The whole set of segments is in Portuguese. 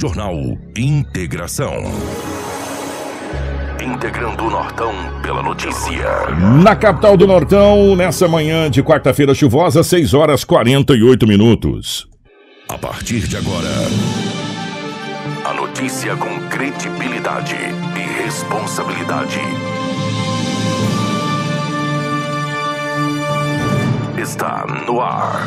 Jornal Integração. Integrando o Nortão pela notícia. Na capital do Nortão, nessa manhã de quarta-feira chuvosa, 6 horas 48 minutos. A partir de agora, a notícia com credibilidade e responsabilidade. Está no ar.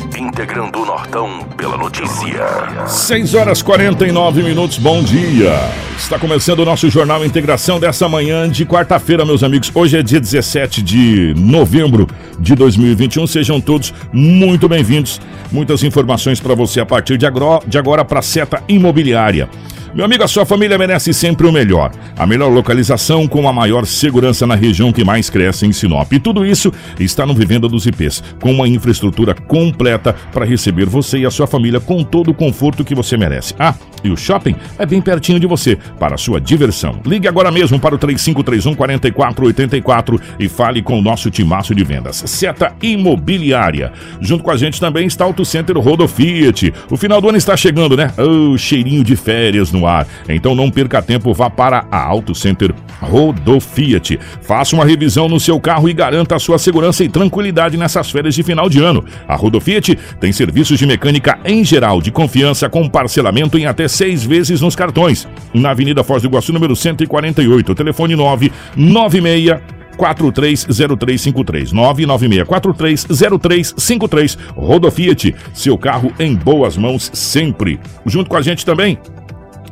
Integrando o Nortão pela notícia. 6 horas 49 minutos, bom dia. Está começando o nosso Jornal Integração dessa manhã de quarta-feira, meus amigos. Hoje é dia 17 de novembro de 2021. Sejam todos muito bem-vindos. Muitas informações para você a partir de agora, de agora para a seta imobiliária. Meu amigo, a sua família merece sempre o melhor. A melhor localização com a maior segurança na região que mais cresce em Sinop. E tudo isso está no Vivenda dos IPs, com uma infraestrutura completa para receber você e a sua família com todo o conforto que você merece. Ah, e o shopping é bem pertinho de você, para a sua diversão. Ligue agora mesmo para o 3531 4484 e fale com o nosso timaço de vendas. Seta Imobiliária. Junto com a gente também está o Auto Center Rodo Fiat. O final do ano está chegando, né? Oh, cheirinho de férias no ar. Então não perca tempo, vá para a Auto Center Rodo Fiat. Faça uma revisão no seu carro e garanta a sua segurança e tranquilidade nessas férias de final de ano. A Rodo Fiat tem serviços de mecânica em geral, de confiança, com parcelamento em até seis vezes nos cartões. Na Avenida Foz do Iguaçu, número 148, telefone 996 430353 996430353 Rodo Fiat, seu carro em boas mãos sempre. Junto com a gente também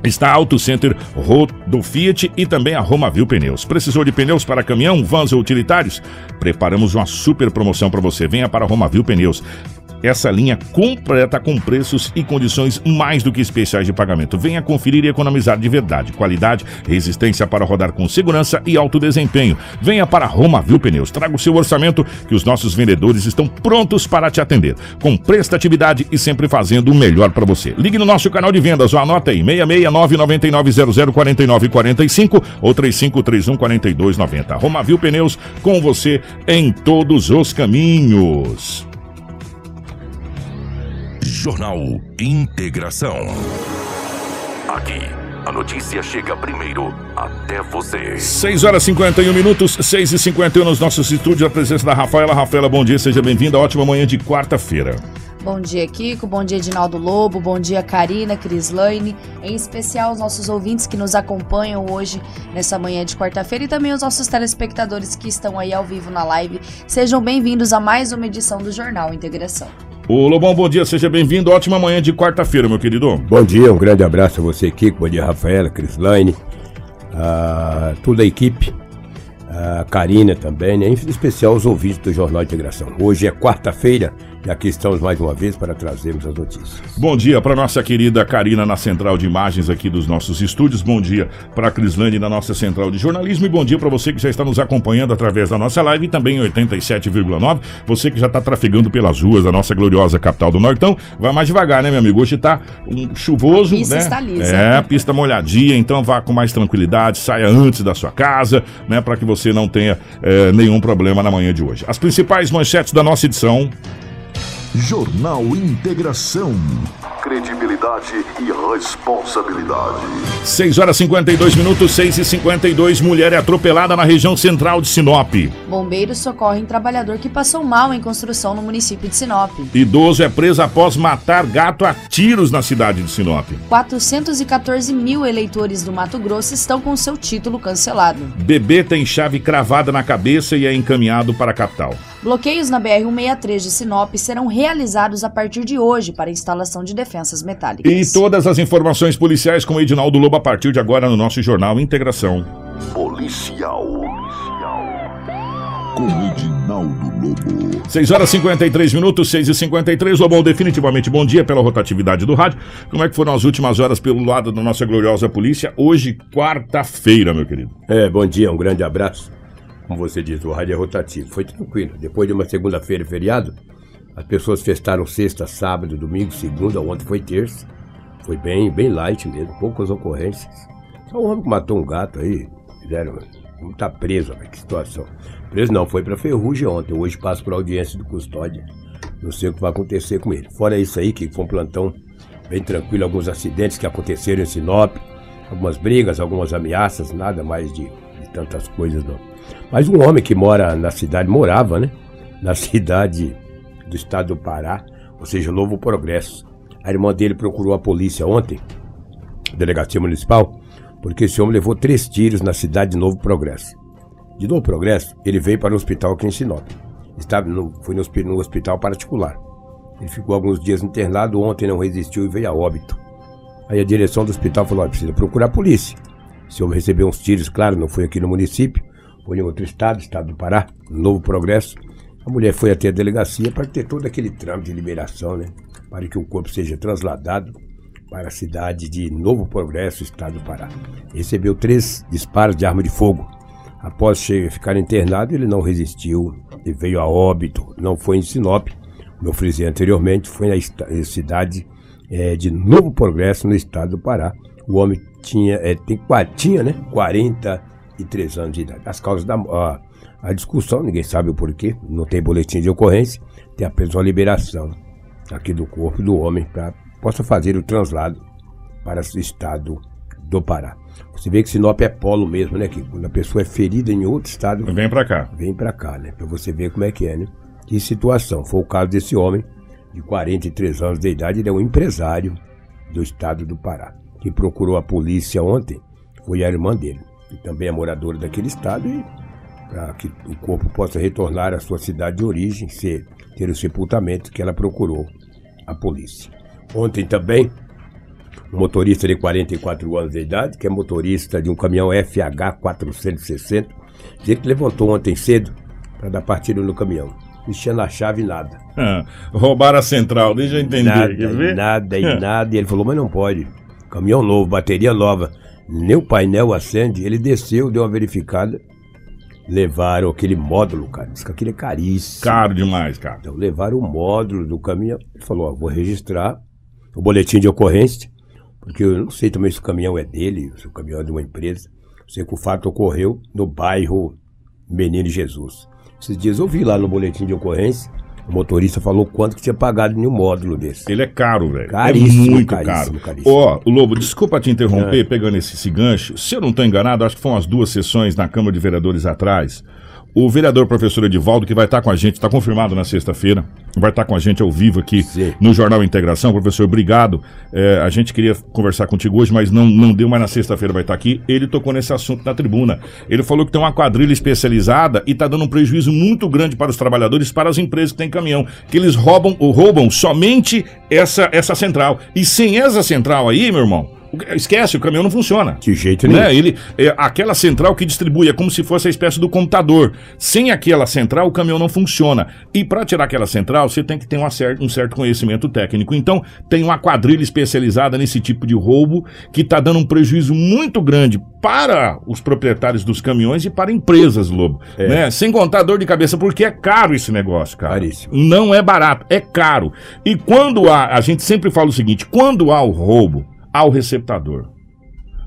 Está Auto Center Rodo Fiat e também a Romavil Pneus. Precisou de pneus para caminhão, vans ou utilitários? Preparamos uma super promoção para você. Venha para a Romavil Pneus essa linha completa com preços e condições mais do que especiais de pagamento. Venha conferir e economizar de verdade. Qualidade, resistência para rodar com segurança e alto desempenho. Venha para Roma Viu Pneus. Traga o seu orçamento que os nossos vendedores estão prontos para te atender. Com prestatividade e sempre fazendo o melhor para você. Ligue no nosso canal de vendas ou anota aí 66999004945 ou 35314290. Roma Viu Pneus com você em todos os caminhos. Jornal Integração. Aqui, a notícia chega primeiro até você. 6 horas e 51 minutos, 6 e 51 nos nossos estúdios. A presença da Rafaela. Rafaela, bom dia, seja bem-vinda. Ótima manhã de quarta-feira. Bom dia, Kiko. Bom dia, Edinaldo Lobo. Bom dia, Karina, Crislaine. Em especial, os nossos ouvintes que nos acompanham hoje, nessa manhã de quarta-feira, e também os nossos telespectadores que estão aí ao vivo na live. Sejam bem-vindos a mais uma edição do Jornal Integração. Ô Lobão, bom dia, seja bem-vindo. Ótima manhã de quarta-feira, meu querido. Bom dia, um grande abraço a você, Kiko. Bom dia, Rafaela, Crislaine, a toda a equipe, a Karina também, né? em especial os ouvintes do Jornal Integração. Hoje é quarta-feira, e aqui estamos mais uma vez para trazermos as notícias. Bom dia para nossa querida Karina na central de imagens aqui dos nossos estúdios. Bom dia para a Crislane na nossa central de jornalismo. E bom dia para você que já está nos acompanhando através da nossa live e também em 87,9. Você que já está trafegando pelas ruas da nossa gloriosa capital do Nortão. Vai mais devagar, né, meu amigo? Hoje está um chuvoso, a pista né? está lisa. É, pista molhadinha, então vá com mais tranquilidade, saia antes da sua casa, né, para que você não tenha é, nenhum problema na manhã de hoje. As principais manchetes da nossa edição. Jornal Integração. Credibilidade e responsabilidade. 6 horas 52 minutos, 6 e 52 Mulher é atropelada na região central de Sinop. Bombeiros socorrem trabalhador que passou mal em construção no município de Sinop. Idoso é preso após matar gato a tiros na cidade de Sinop. 414 mil eleitores do Mato Grosso estão com seu título cancelado. Bebê tem chave cravada na cabeça e é encaminhado para a capital. Bloqueios na BR-163 de Sinop serão realizados a partir de hoje para instalação de defensas metálicas. E todas as informações policiais com o Edinaldo Lobo a partir de agora no nosso jornal Integração. Policial. Com Edinaldo Lobo. 6 horas e 53 minutos, 6 e 53 Lobão, definitivamente bom dia pela rotatividade do rádio. Como é que foram as últimas horas pelo lado da nossa gloriosa polícia? Hoje, quarta-feira, meu querido. É, bom dia, um grande abraço. Como você diz, o rádio é rotativo. Foi tranquilo. Depois de uma segunda-feira feriado, As pessoas festaram sexta, sábado, domingo, segunda, ontem foi terça. Foi bem, bem light mesmo, poucas ocorrências. Só um homem que matou um gato aí, fizeram. Não tá preso, que situação. Preso não, foi pra Ferrugem ontem. Hoje passa por audiência do custódia. Não sei o que vai acontecer com ele. Fora isso aí, que foi um plantão bem tranquilo, alguns acidentes que aconteceram em Sinop, algumas brigas, algumas ameaças, nada mais de, de tantas coisas não. Mas um homem que mora na cidade, morava, né? Na cidade do estado do Pará, ou seja, Novo Progresso. A irmã dele procurou a polícia ontem, delegacia municipal, porque esse homem levou três tiros na cidade de Novo Progresso. De Novo Progresso, ele veio para o hospital aqui em Sinop. Estava no, foi no, no hospital particular. Ele ficou alguns dias internado, ontem não resistiu e veio a óbito. Aí a direção do hospital falou: precisa procurar a polícia. Esse homem recebeu uns tiros, claro, não foi aqui no município, foi em outro estado, estado do Pará, Novo Progresso. A mulher foi até a delegacia para ter todo aquele trâmite de liberação, né? Para que o corpo seja trasladado para a cidade de Novo Progresso, estado do Pará. Recebeu três disparos de arma de fogo. Após ficar internado, ele não resistiu e veio a óbito. Não foi em Sinop, como eu frisei anteriormente, foi na cidade é, de Novo Progresso, no estado do Pará. O homem tinha, é, tem, tinha né, 43 anos de idade. As causas da a, a discussão, ninguém sabe o porquê, não tem boletim de ocorrência, tem apenas uma liberação aqui do corpo do homem para possa fazer o translado para o estado do Pará. Você vê que Sinop é polo mesmo, né? Que quando a pessoa é ferida em outro estado. Vem para cá. Vem para cá, né? Para você ver como é que é, né? Que situação. Foi o caso desse homem de 43 anos de idade, ele é um empresário do estado do Pará. Quem procurou a polícia ontem foi a irmã dele, que também é moradora daquele estado e para que o corpo possa retornar à sua cidade de origem, ser, ter o sepultamento que ela procurou a polícia. Ontem também, um motorista de 44 anos de idade, que é motorista de um caminhão FH 460, ele levantou ontem cedo para dar partida no caminhão mexendo na chave nada. Ah, roubaram a central, deixa eu entender. Nada, quer ver? nada e nada. E ele falou, mas não pode. Caminhão novo, bateria nova. Nem o painel acende. Ele desceu, deu uma verificada. Levaram aquele módulo, cara. Diz que aquele é caríssimo. Caro demais, cara. Então levaram o módulo do caminhão. Ele falou, ó, vou registrar o boletim de ocorrência. Porque eu não sei também se o caminhão é dele, se o caminhão é de uma empresa. sei que o fato ocorreu no bairro Menino Jesus. Esses dias eu vi lá no boletim de ocorrência, o motorista falou quanto que tinha pagado em um módulo desse. Ele é caro, velho. Caríssimo, é muito caríssimo, caro. Ó, oh, Lobo, desculpa te interromper, é. pegando esse, esse gancho. Se eu não estou enganado, acho que foram as duas sessões na Câmara de Vereadores atrás. O vereador professor Edivaldo, que vai estar com a gente, está confirmado na sexta-feira, vai estar com a gente ao vivo aqui Sim. no Jornal Integração. Professor, obrigado. É, a gente queria conversar contigo hoje, mas não, não deu, mas na sexta-feira vai estar aqui. Ele tocou nesse assunto na tribuna. Ele falou que tem uma quadrilha especializada e está dando um prejuízo muito grande para os trabalhadores, para as empresas que têm caminhão, que eles roubam ou roubam somente essa, essa central. E sem essa central aí, meu irmão, Esquece, o caminhão não funciona. De jeito nenhum. Né? Ele, é, aquela central que distribui é como se fosse a espécie do computador. Sem aquela central, o caminhão não funciona. E para tirar aquela central, você tem que ter um certo, um certo conhecimento técnico. Então, tem uma quadrilha especializada nesse tipo de roubo que está dando um prejuízo muito grande para os proprietários dos caminhões e para empresas, Lobo. É. Né? Sem contar dor de cabeça, porque é caro esse negócio, cara. Caríssimo. Não é barato, é caro. E quando há, a gente sempre fala o seguinte: quando há o roubo, ao receptador.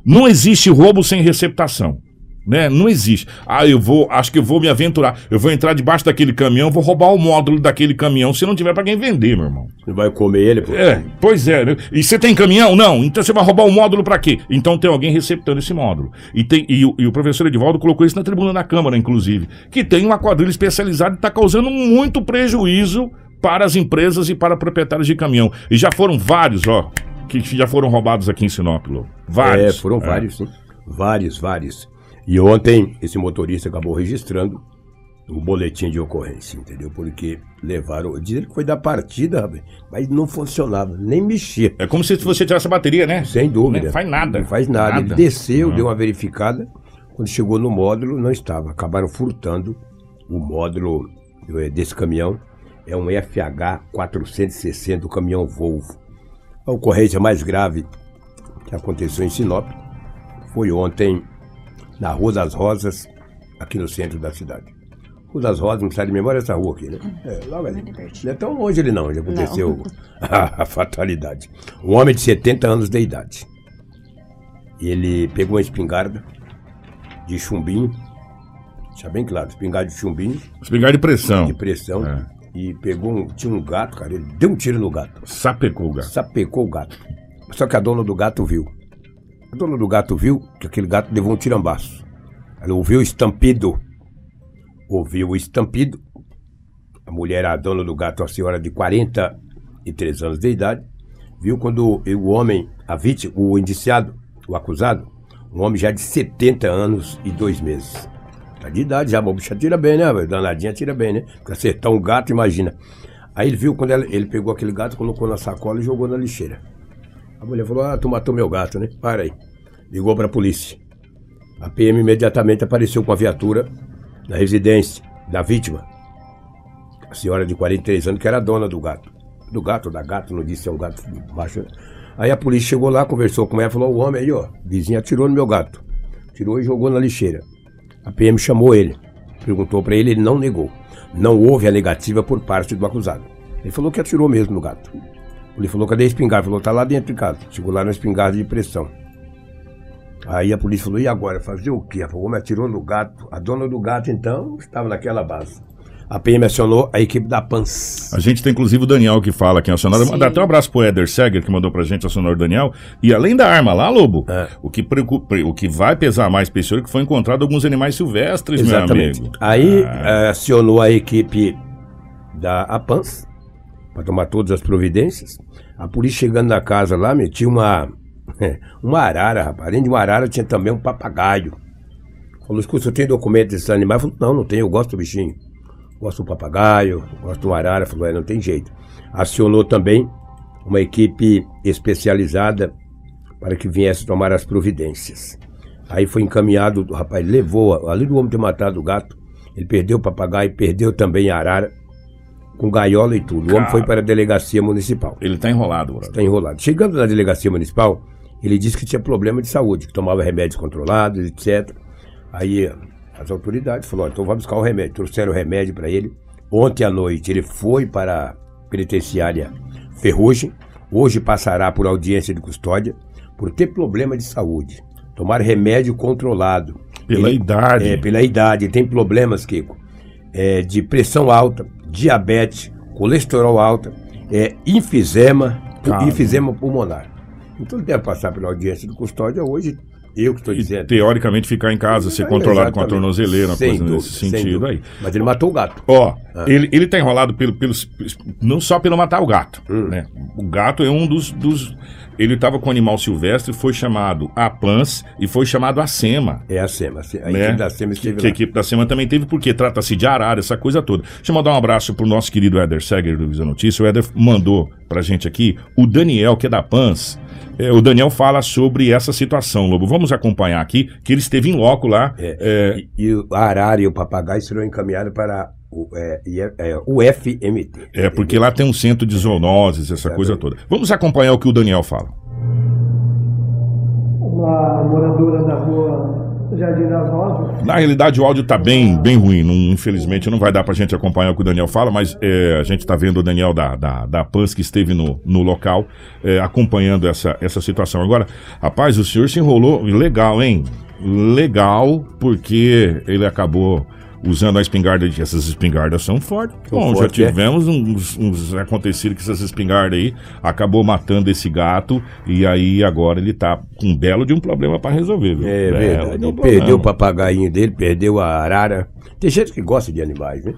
Não existe roubo sem receptação. Né? Não existe. Ah, eu vou, acho que eu vou me aventurar. Eu vou entrar debaixo daquele caminhão, vou roubar o módulo daquele caminhão, se não tiver para quem vender, meu irmão. Você vai comer ele, pô. É, pois é. Né? E você tem caminhão? Não. Então você vai roubar o módulo para quê? Então tem alguém receptando esse módulo. E, tem, e, e, o professor Edivaldo colocou isso na tribuna da Câmara, inclusive, que tem uma quadrilha especializada e está causando muito prejuízo para as empresas e para proprietários de caminhão. E já foram vários, ó que já foram roubados aqui em Sinop, Lô. Vários. É, foram é. vários, sim. Vários, vários. E ontem esse motorista acabou registrando um boletim de ocorrência, entendeu? Porque levaram. Dizer que foi da partida, mas não funcionava, nem mexia. É como se você tivesse a bateria, né? Sem dúvida. Não faz nada. Não faz nada. nada. Ele desceu, uhum. deu uma verificada. Quando chegou no módulo, não estava. Acabaram furtando o módulo eh, desse caminhão. É um FH 460, o caminhão Volvo. A ocorrência mais grave que aconteceu em Sinop foi ontem na Rua das Rosas, aqui no centro da cidade. O das Rosas, não sai de memória essa rua aqui, né? É, logo ali. Não é tão longe ele não, onde aconteceu a, a fatalidade. Um homem de 70 anos de idade. Ele pegou uma espingarda de chumbinho, deixa bem claro, espingarda de chumbinho, Espingarda de pressão. de pressão, É. e pegou um, tinha um gato, cara, ele deu um tiro no gato. Sapecou o gato. sapecou o gato. Só que a dona do gato viu. A dona do gato viu que aquele gato levou um tirambaço. Ela ouviu o estampido. Ouviu o estampido. A mulher, a dona do gato, a senhora de 43 anos de idade, viu quando o homem, a vítima, o indiciado, o acusado, um homem já de 70 anos e dois meses. Tá de idade já, mas o bicho atira bem, né? Danadinha atira bem, né? Porque acertar um gato, imagina. Aí ele viu quando ela- ele pegou aquele gato, colocou na sacola e jogou na lixeira. A mulher falou: Ah, tu matou meu gato, né? Para aí. Ligou pra polícia. A PM imediatamente apareceu com a viatura na residência da vítima. A senhora de 43 anos, que era dona do gato. Do gato, da gato, não disse se é um gato baixo. Aí a polícia chegou lá, conversou com ela, falou: O homem aí, ó, vizinho atirou no meu gato. Tirou e jogou na lixeira. A PM chamou ele, perguntou pra ele, ele não negou. Não houve a negativa por parte do acusado. Ele falou que atirou mesmo no gato. Ele falou, cadê a espingarda? Falou, tá lá dentro de casa. Chegou lá na espingarda de pressão. Aí a polícia falou, e agora? Fazer o quê? O homem atirou no gato. A dona do gato, então, estava naquela base. A PM acionou a equipe da PANS. A gente tem inclusive o Daniel que fala aqui acionado. Sim. Mandar até um abraço pro Eder Seger, que mandou pra gente acionar o Daniel. E além da arma lá, Lobo, É. o, que preocupa, o que vai pesar mais pra esse senhor é que foi encontrado alguns animais silvestres, Exatamente. meu amigo. Aí Ah, eh, acionou a equipe da APANS para tomar todas as providências. A polícia chegando na casa lá, meu, tinha uma, uma arara, rapaz. Além de uma arara, tinha também um papagaio. Falou, escuta, você tem documento desses animais? Falou, não, não tenho, eu gosto do bichinho. Gosto do papagaio, gosto do arara. Falou, é, não tem jeito. Acionou também uma equipe especializada para que viesse tomar as providências. Aí foi encaminhado, o rapaz levou, além do homem ter matado o gato, ele perdeu o papagaio, perdeu também a arara, com gaiola e tudo. O homem Cara. foi para a delegacia municipal. Ele tá enrolado, brother. Está enrolado. Chegando na delegacia municipal, ele disse que tinha problema de saúde, que tomava remédios controlados, etc. Aí as autoridades falaram, então vamos buscar o remédio. Trouxeram o remédio para ele. Ontem à noite ele foi para a penitenciária Ferrugem. Hoje passará por audiência de custódia por ter problema de saúde. Tomar remédio controlado. Pela Ele- idade. É, pela idade. Ele tem problemas, Kiko, é, de pressão alta, diabetes, colesterol alta, é, enfisema, enfisema pulmonar. Então ele deve passar pela audiência de custódia hoje. Eu que estou dizendo. teoricamente ficar em casa, ser controlado com a exatamente. tornozeleira, uma Sem coisa dúvida, nesse sentido aí. Mas ele matou o gato. Ó, Ah. ele, ele tá enrolado pelo, pelos, não só pelo matar o gato, Hum. né? O gato é um dos, dos ele tava com animal silvestre, foi chamado a Plans e foi chamado a SEMA. É a SEMA. A né? equipe da SEMA que, esteve que a lá. equipe da SEMA também teve, porque trata-se de arara, essa coisa toda. Deixa eu mandar um abraço pro nosso querido Éder Seger do Visa Notícia. O Éder mandou pra gente aqui o Daniel, que é da PANS. É, o Daniel fala sobre essa situação, Lobo. Vamos acompanhar aqui, que ele esteve em loco lá. É, é, E, e a arara e o papagaio serão encaminhados para o, é, é- é, o FMT. É, porque lá tem um centro de zoonoses, essa coisa toda. Vamos acompanhar o que o Daniel fala. uma moradora da rua Jardim das Rosas. Na realidade, o áudio tá bem, bem ruim. Não- infelizmente, não vai dar pra gente acompanhar o que o Daniel fala, mas é, a gente tá vendo o Daniel da, da, da PANS que esteve no, no local é, acompanhando essa, essa situação. Agora, rapaz, o senhor se enrolou legal, hein? Legal, porque ele acabou usando a espingarda. de- Essas espingardas são fortes. Bom, já fortes, é. tivemos uns, uns acontecidos que essas espingardas aí acabou matando esse gato e aí agora ele tá com um belo de um problema pra resolver, viu? É Belo verdade. de um perdeu o papagainho dele, perdeu a arara. Tem gente que gosta de animais, né?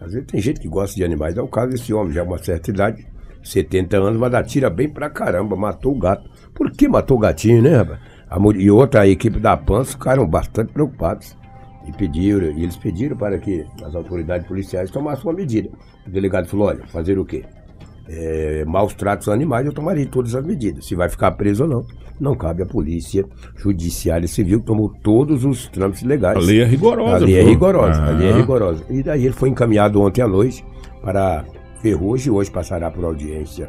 Às vezes tem gente que gosta de animais. É o caso desse homem, já é uma certa idade, 70 anos, mas atira bem pra caramba, matou o gato. Por que matou o gatinho, né, rapaz? E outra, a equipe da PAN ficaram bastante preocupados. E pediram, e eles pediram para que as autoridades policiais tomassem uma medida. O delegado falou, olha, fazer o quê? é, maus tratos animais, eu tomarei todas as medidas. Se vai ficar preso ou não, não cabe à polícia judiciária civil, que tomou todos os trâmites legais. A lei é rigorosa. A lei é rigorosa, a lei é Ah. rigorosa. E daí ele foi encaminhado ontem à noite para Ferrugem, hoje passará por audiência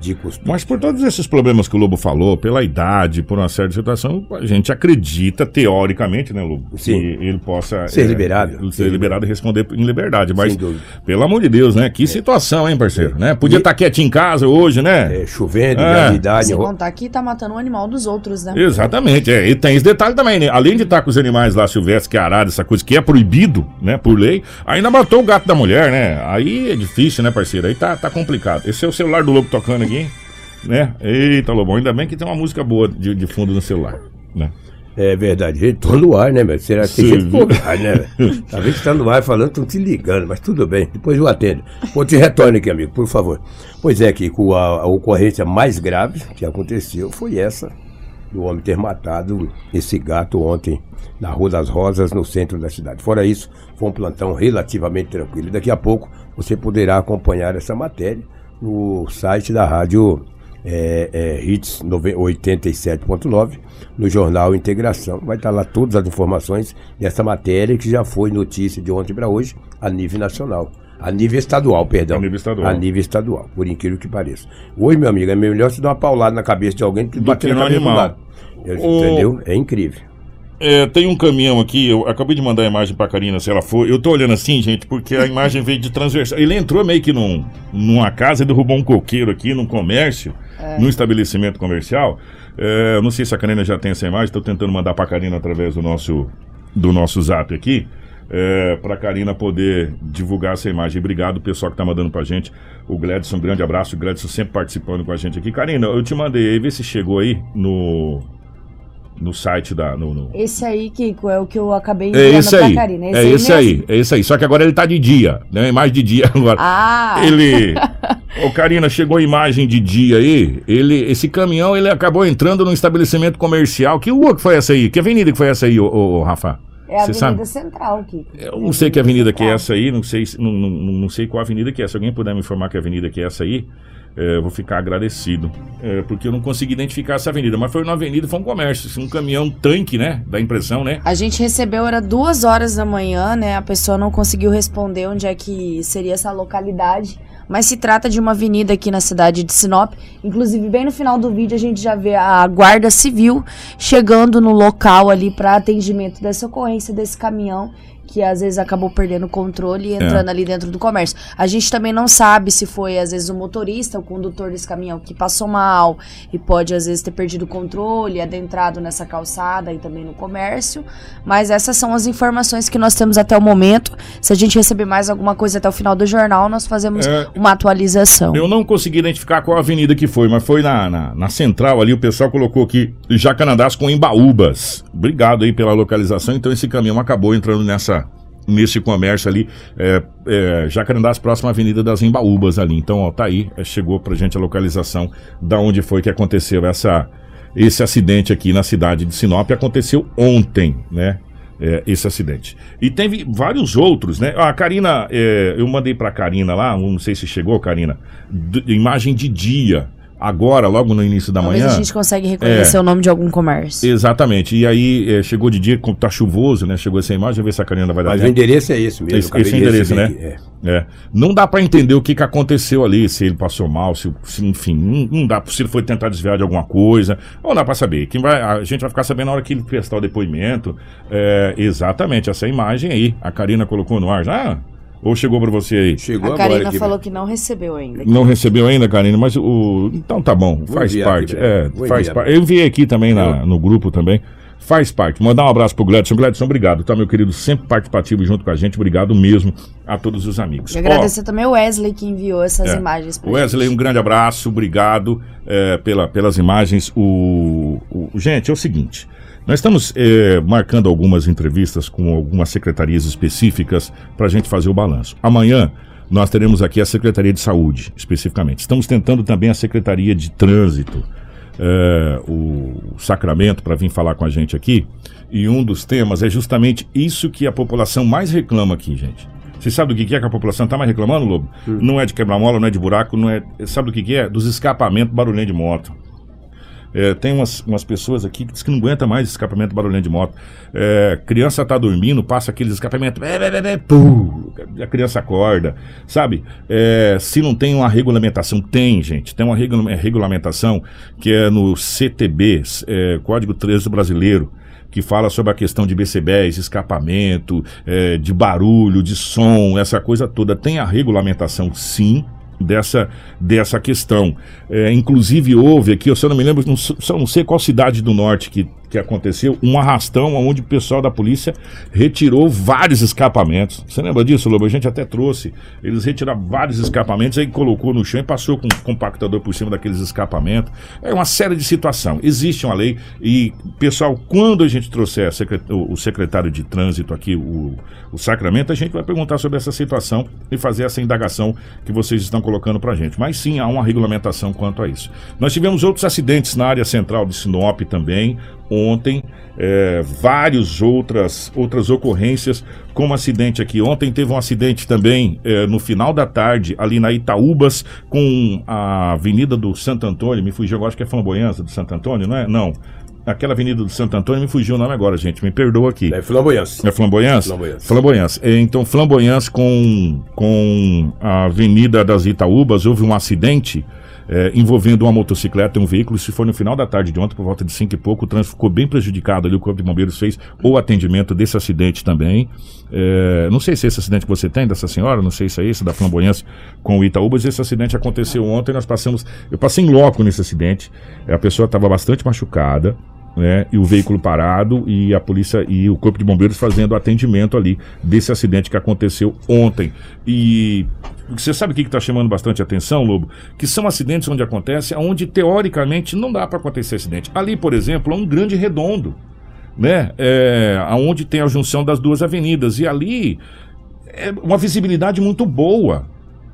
de custo. Mas por todos esses problemas que o Lobo falou, pela idade, por uma série de situação, a gente acredita, teoricamente, né, Lobo? Sim. Que ele possa. Ser liberado. Ser liberado e responder em liberdade. Mas, Sem dúvida. pelo amor de Deus, né? Que situação, hein, parceiro? Né? Podia E- estar quietinho em casa hoje, né? É, chovendo, É. gravidade. Ro- contar que tá matando o animal dos outros, né? Exatamente, é. E tem esse detalhe também, né? Além de estar com os animais lá silvestres, que é arado, essa coisa que é proibido, né, por lei, ainda matou o gato da mulher, né? Aí é difícil, né, parceiro? Aí tá, tá complicado. Esse é o celular do Lobo tocando aqui, né? Eita, Lobão, ainda bem que tem uma música boa de, de fundo no celular, né? É verdade, tô no ar, né, meu? Será que tem gente cobrar, né? velho? Tá vendo que tá no ar falando, tô te ligando, mas tudo bem, depois eu atendo. Vou te retorno aqui, amigo, por favor. Pois é, Kiko, a, a ocorrência mais grave que aconteceu foi essa, do homem ter matado esse gato ontem na Rua das Rosas, no centro da cidade. Fora isso, foi um plantão relativamente tranquilo. Daqui a pouco você poderá acompanhar essa matéria no site da rádio é, é, Hits nove- 87.9, no jornal Integração. Vai estar lá todas as informações dessa matéria que já foi notícia de ontem para hoje a nível nacional. A nível estadual, perdão. A nível estadual. A nível estadual, por incrível que pareça. Hoje, meu amigo, é melhor você dar uma paulada na cabeça de alguém que bater na no cabeça do animal. lado. Eu- O- Entendeu? É incrível. É, tem um caminhão aqui, eu acabei de mandar a imagem pra Karina, se ela for. Eu tô olhando assim, gente, porque a imagem veio de transversal. Ele entrou meio que num, numa casa e derrubou um coqueiro aqui, num comércio, num estabelecimento comercial. É, eu não sei se a Karina já tem essa imagem, tô tentando mandar pra Karina através do nosso, do nosso zap aqui. É, pra Karina poder divulgar essa imagem. Obrigado, pessoal que tá mandando pra gente. O Gledson, um grande abraço. O Gledson sempre participando com a gente aqui. Karina, eu te mandei aí, vê se chegou aí no, no site da. No, no- Esse aí, Kiko, é o que eu acabei é esse pra aí. Karina. é esse mesmo? aí. É esse aí. Só que agora ele tá de dia, né? Mais de dia agora. Ah! Ele. Ô, Karina, chegou a imagem de dia aí. Ele, esse caminhão, ele acabou entrando num estabelecimento comercial. Que rua que foi essa aí? Que avenida que foi essa aí, ô, ô, ô, Rafa? É a Você Avenida sabe? Central, Kiko. Eu não sei que avenida que é Central. essa aí, não sei, se- não, não, não sei qual avenida que é. Se alguém puder me informar que avenida que é essa aí, é, vou ficar agradecido. É, porque eu não consegui identificar essa avenida. Mas foi uma avenida, foi um comércio, um caminhão tanque, né? Da impressão, né? A gente recebeu, era duas horas da manhã, né? A pessoa não conseguiu responder onde é que seria essa localidade. Mas se trata de uma avenida aqui na cidade de Sinop. Inclusive, bem no final do vídeo, a gente já vê a Guarda Civil chegando no local ali para atendimento dessa ocorrência desse caminhão. Que às vezes acabou perdendo o controle e entrando ali dentro do comércio. A gente também não sabe se foi, às vezes, o motorista, o condutor desse caminhão que passou mal e pode, às vezes, ter perdido o controle, adentrado nessa calçada e também no comércio. Mas essas são as informações que nós temos até o momento. Se a gente receber mais alguma coisa até o final do jornal, nós fazemos É, uma atualização. Eu não consegui identificar qual avenida que foi, mas foi na, na, na central ali. O pessoal colocou aqui Jacanandás com Embaúbas. Obrigado aí pela localização. Então esse caminhão acabou entrando nessa nesse comércio ali, é, é, Jacarandás, próxima Avenida das Embaúbas ali. Então, ó, tá aí, é, chegou pra gente a localização da onde foi que aconteceu essa, esse acidente aqui na cidade de Sinop. Aconteceu ontem, né? é, esse acidente. E teve vários outros, né? A Karina, é, eu mandei pra Karina lá, não sei se chegou, Karina, imagem de dia. Agora, logo no início da Talvez manhã. a gente consiga reconhecer o nome de algum comércio. Exatamente. E aí é, chegou de dia, como tá chuvoso, né? Chegou essa imagem, ver se a Karina vai dar Mas o endereço é esse mesmo. Esse, esse de endereço, né? aqui, é. É. Não dá pra entender o que, que aconteceu ali, se ele passou mal, se, se- enfim, não, não dá, se ele foi tentar desviar de alguma coisa, não dá pra saber. Quem vai, a gente vai ficar sabendo na hora que ele prestar o depoimento. É, exatamente, essa imagem aí, a Karina colocou no ar já? Ou chegou pra você aí? Chegou A agora Karina aqui, falou velho. que não recebeu ainda. Não recebeu ainda, Karina, mas o. Então tá bom, faz parte. aqui, né? é, faz parte. Eu enviei aqui também na- no grupo também. Faz parte. Mandar um abraço pro Gledson. Gledson, obrigado, tá, meu querido? Sempre participativo junto com a gente. Obrigado mesmo a todos os amigos. E Ó, agradecer também o Wesley que enviou essas É. imagens pra Wesley, gente. um grande abraço, obrigado é, pela, pelas imagens. O, o- gente, é o seguinte: nós estamos é, marcando algumas entrevistas com algumas secretarias específicas para a gente fazer o balanço. Amanhã nós teremos aqui a Secretaria de Saúde, especificamente. Estamos tentando também a Secretaria de Trânsito. é, o Sacramento para vir falar com a gente aqui. E um dos temas é justamente isso que a população mais reclama aqui, gente. Você sabe do que é que a população está mais reclamando, Lobo? Não é de quebra-mola, não é de buraco, não é. Sabe do que que é? Dos escapamentos barulhento de moto. É, tem umas, umas pessoas aqui que diz que não aguenta mais escapamento barulhento de moto. É, criança tá dormindo, passa aqueles escapamentos, bé, bé, bé, bé, pum, a criança acorda, sabe? É, se não tem uma regulamentação, tem, gente, tem uma regula- regulamentação que é no CTB, é, Código 13 Brasileiro, que fala sobre a questão de BCBs, escapamento, é, de barulho, de som, essa coisa toda. Tem a regulamentação, sim, dessa, dessa questão. É, inclusive houve aqui, eu só não me lembro, não, só não sei qual cidade do norte que, que aconteceu, um arrastão onde o pessoal da polícia retirou vários escapamentos. Você lembra disso, Lobo? A gente até trouxe. Eles retiraram vários escapamentos, aí colocou no chão e passou com um compactador por cima daqueles escapamentos. É uma série de situação. Existe uma lei e, pessoal, quando a gente trouxer a secre- o o secretário de trânsito aqui, o, o Sacramento, a gente vai perguntar sobre essa situação e fazer essa indagação que vocês estão colocando pra gente. Mas sim, há uma regulamentação quanto a isso. Nós tivemos outros acidentes na área central de Sinop também, ontem, é, várias outras, outras ocorrências, como acidente aqui. Ontem teve um acidente também é, no final da tarde, ali na Itaúbas, com a Avenida do Santo Antônio, me fugiu, eu acho que é Flamboyança do Santo Antônio, não é? Não. Aquela Avenida do Santo Antônio me fugiu o nome agora, gente, me perdoa aqui. É flamboyância. É Flamboyance? Flamboyance. Flamboyance. É, Então, Flamboyance com, com a Avenida das Itaúbas, houve um acidente é, envolvendo uma motocicleta e um veículo. Isso foi no final da tarde de ontem, por volta de 5 e pouco. O trânsito ficou bem prejudicado ali. O Corpo de Bombeiros fez o atendimento desse acidente também. É, não sei se esse acidente que você tem dessa senhora, não sei se é esse da Flamboyance com o Itaúbas. Esse acidente aconteceu ontem. Nós passamos. Eu passei em loco nesse acidente. A pessoa estava bastante machucada né, e o veículo parado e a polícia e o corpo de bombeiros fazendo atendimento ali desse acidente que aconteceu ontem. E você sabe o que está chamando bastante atenção, Lobo? Que são acidentes onde acontece, onde teoricamente não dá para acontecer acidente. Ali, por exemplo, é um grande redondo, né? É, aonde tem a junção das duas avenidas e ali é uma visibilidade muito boa,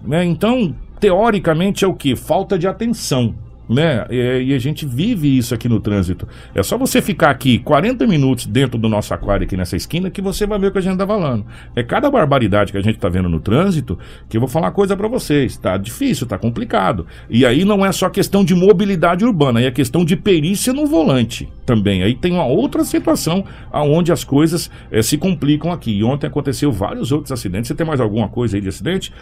né? Então, teoricamente é o que? Falta de atenção, né? É, e a gente vive isso aqui no trânsito. É só você ficar aqui 40 minutos dentro do nosso aquário aqui nessa esquina que você vai ver o que a gente tá falando. É cada barbaridade que a gente tá vendo no trânsito que eu vou falar coisa para vocês. Tá difícil, tá complicado. E aí não é só questão de mobilidade urbana, é questão de perícia no volante também. Aí tem uma outra situação aonde as coisas eh, se complicam aqui. E ontem aconteceu vários outros acidentes. Você tem mais alguma coisa aí de acidente?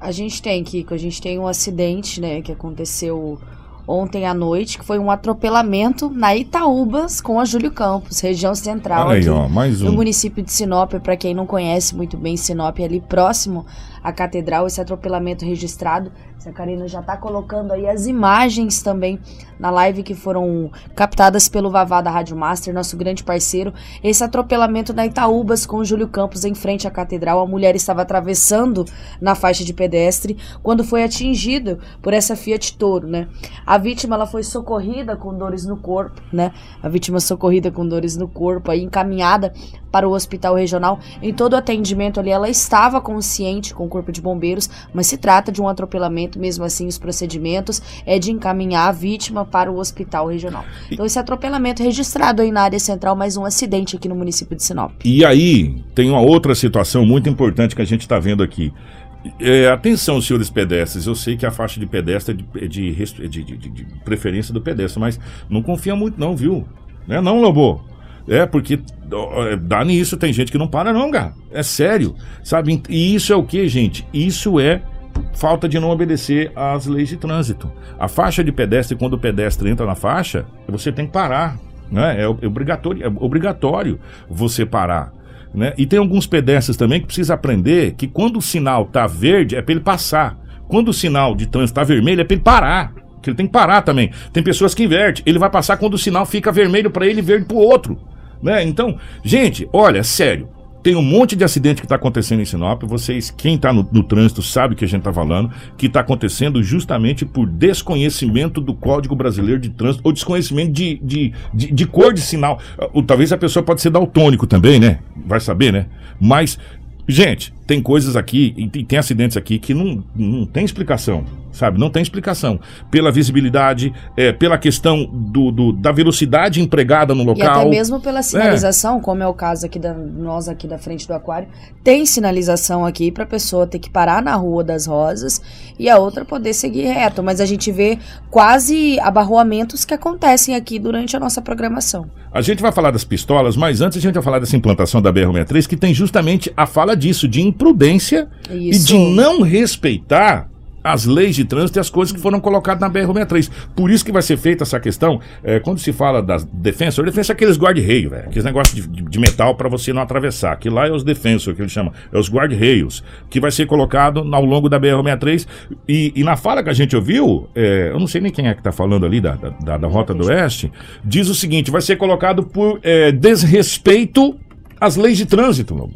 A gente tem, Kiko, a gente tem um acidente, né, que aconteceu ontem à noite, que foi um atropelamento na Itaúbas com a Júlio Campos, região central Olha aí, aqui ó, mais no um. município de Sinop, para quem não conhece muito bem Sinop, é ali próximo à catedral, esse atropelamento registrado. A Karina já tá colocando aí as imagens também na live que foram captadas pelo Vavá da Rádio Master, nosso grande parceiro. Esse atropelamento na Itaúbas com o Júlio Campos em frente à catedral. A mulher estava atravessando na faixa de pedestre quando foi atingido por essa Fiat Toro, né? A vítima ela foi socorrida com dores no corpo, né? A vítima socorrida com dores no corpo, aí encaminhada para o hospital regional. Em todo o atendimento ali, ela estava consciente com corpo de bombeiros, mas se trata de um atropelamento, mesmo assim, os procedimentos é de encaminhar a vítima para o hospital regional. Então, esse atropelamento registrado aí na área central, mais um acidente aqui no município de Sinop. E aí, tem uma outra situação muito importante que a gente está vendo aqui. É, atenção, senhores pedestres. Eu sei que a faixa de pedestre é de, é é de- de- de- de preferência do pedestre, mas não confia muito, não, viu? Né, não, Lobo? É, porque é, dá nisso, tem gente que não para, não, cara. É sério. Sabe? E isso é o que, gente? Isso é falta de não obedecer às leis de trânsito. A faixa de pedestre, quando o pedestre entra na faixa, você tem que parar. Né? É obrigatório, é obrigatório você parar. Né? E tem alguns pedestres também que precisa aprender que quando o sinal tá verde é para ele passar. Quando o sinal de trânsito tá vermelho é para ele parar. Que ele tem que parar também. Tem pessoas que invertem. Ele vai passar quando o sinal fica vermelho para ele e verde para o outro. Né? Então, gente, olha, sério. Tem um monte de acidente que está acontecendo em Sinop. Vocês, quem está no, no trânsito, sabe o que a gente está falando. Que está acontecendo justamente por desconhecimento do Código Brasileiro de Trânsito ou desconhecimento de, de, de, de cor de sinal. Ou, talvez a pessoa pode ser daltônico também, né? Vai saber, né? Mas, gente, tem coisas aqui e tem, acidentes aqui que não, não tem explicação. Sabe? Não tem explicação. Pela visibilidade, é, pela questão do, do- da velocidade empregada no E local. até mesmo pela sinalização, como é o caso aqui da nós aqui da frente do aquário, tem sinalização aqui para pessoa ter que parar na Rua das Rosas e a outra poder seguir reto, mas a gente vê quase abarroamentos que acontecem aqui durante a nossa programação. A gente vai falar das pistolas, mas antes a gente vai falar dessa implantação da BR-63, que tem justamente a fala disso, de imprudência e Isso. de não respeitar as leis de trânsito e as coisas que foram colocadas na BR-63. Por isso que vai ser feita essa questão, é, quando se fala das defensor, defensor é aqueles guarda-reio, velho, aqueles negócios de, de- de metal para você não atravessar. Que lá é os defensor, que eles chamam, é os guarda-reios, que vai ser colocado ao longo da BR-63. E, e na fala que a gente ouviu, é, eu não sei nem quem é que tá falando ali da, da, da- Rota do Oeste, diz o seguinte: vai ser colocado por é, desrespeito às leis de trânsito, Lobo.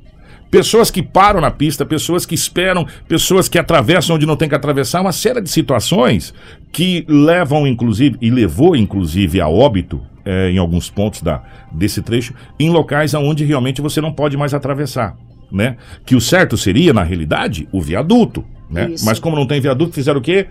Pessoas que param na pista, pessoas que esperam, pessoas que atravessam onde não tem que atravessar, uma série de situações que levam, inclusive, e levou, inclusive, a óbito eh, em alguns pontos da, desse trecho, em locais onde realmente você não pode mais atravessar. Né? Que o certo seria, na realidade, o viaduto. Né? Mas como não tem viaduto, fizeram o quê?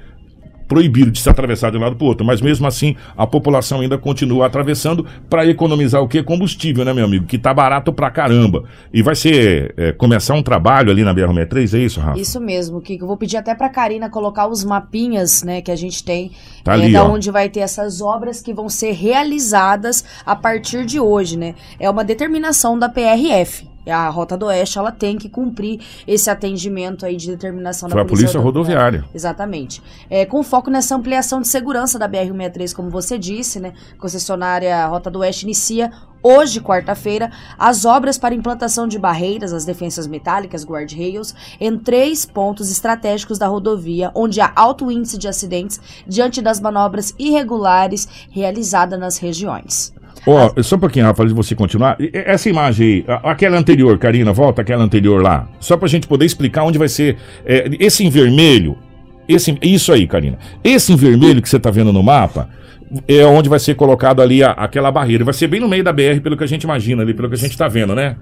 Proibido de se atravessar de um lado para o outro, mas mesmo assim a população ainda continua atravessando para economizar o que? Combustível, né, meu amigo? Que tá barato pra caramba. E vai ser é, começar um trabalho ali na BR-63, é isso, Rafa? Isso mesmo, Kiko. Eu vou pedir até pra Karina colocar os mapinhas, né, que a gente tem, Tá é, ali, da ó. onde vai ter essas obras que vão ser realizadas a partir de hoje, né? É uma determinação da PRF. A Rota do Oeste, ela tem que cumprir esse atendimento aí de determinação Foi da a Polícia Rodo- Rodoviária. Exatamente. É, com foco nessa ampliação de segurança da BR-163, como você disse, né? Concessionária Rota do Oeste inicia hoje, quarta-feira, as obras para implantação de barreiras, as defensas metálicas, guard-rails, em três pontos estratégicos da rodovia, onde há alto índice de acidentes diante das manobras irregulares realizadas nas regiões. Ó, só um pouquinho, Rafa, antes de você continuar. Essa imagem aí, aquela anterior, Karina, volta aquela anterior lá. Só pra gente poder explicar onde vai ser. é, esse em vermelho. Esse, isso aí, Karina. Esse em vermelho que você tá vendo no mapa é onde vai ser colocado ali a- aquela barreira. Vai ser bem no meio da BR, pelo que a gente imagina ali, pelo que a gente tá vendo, né?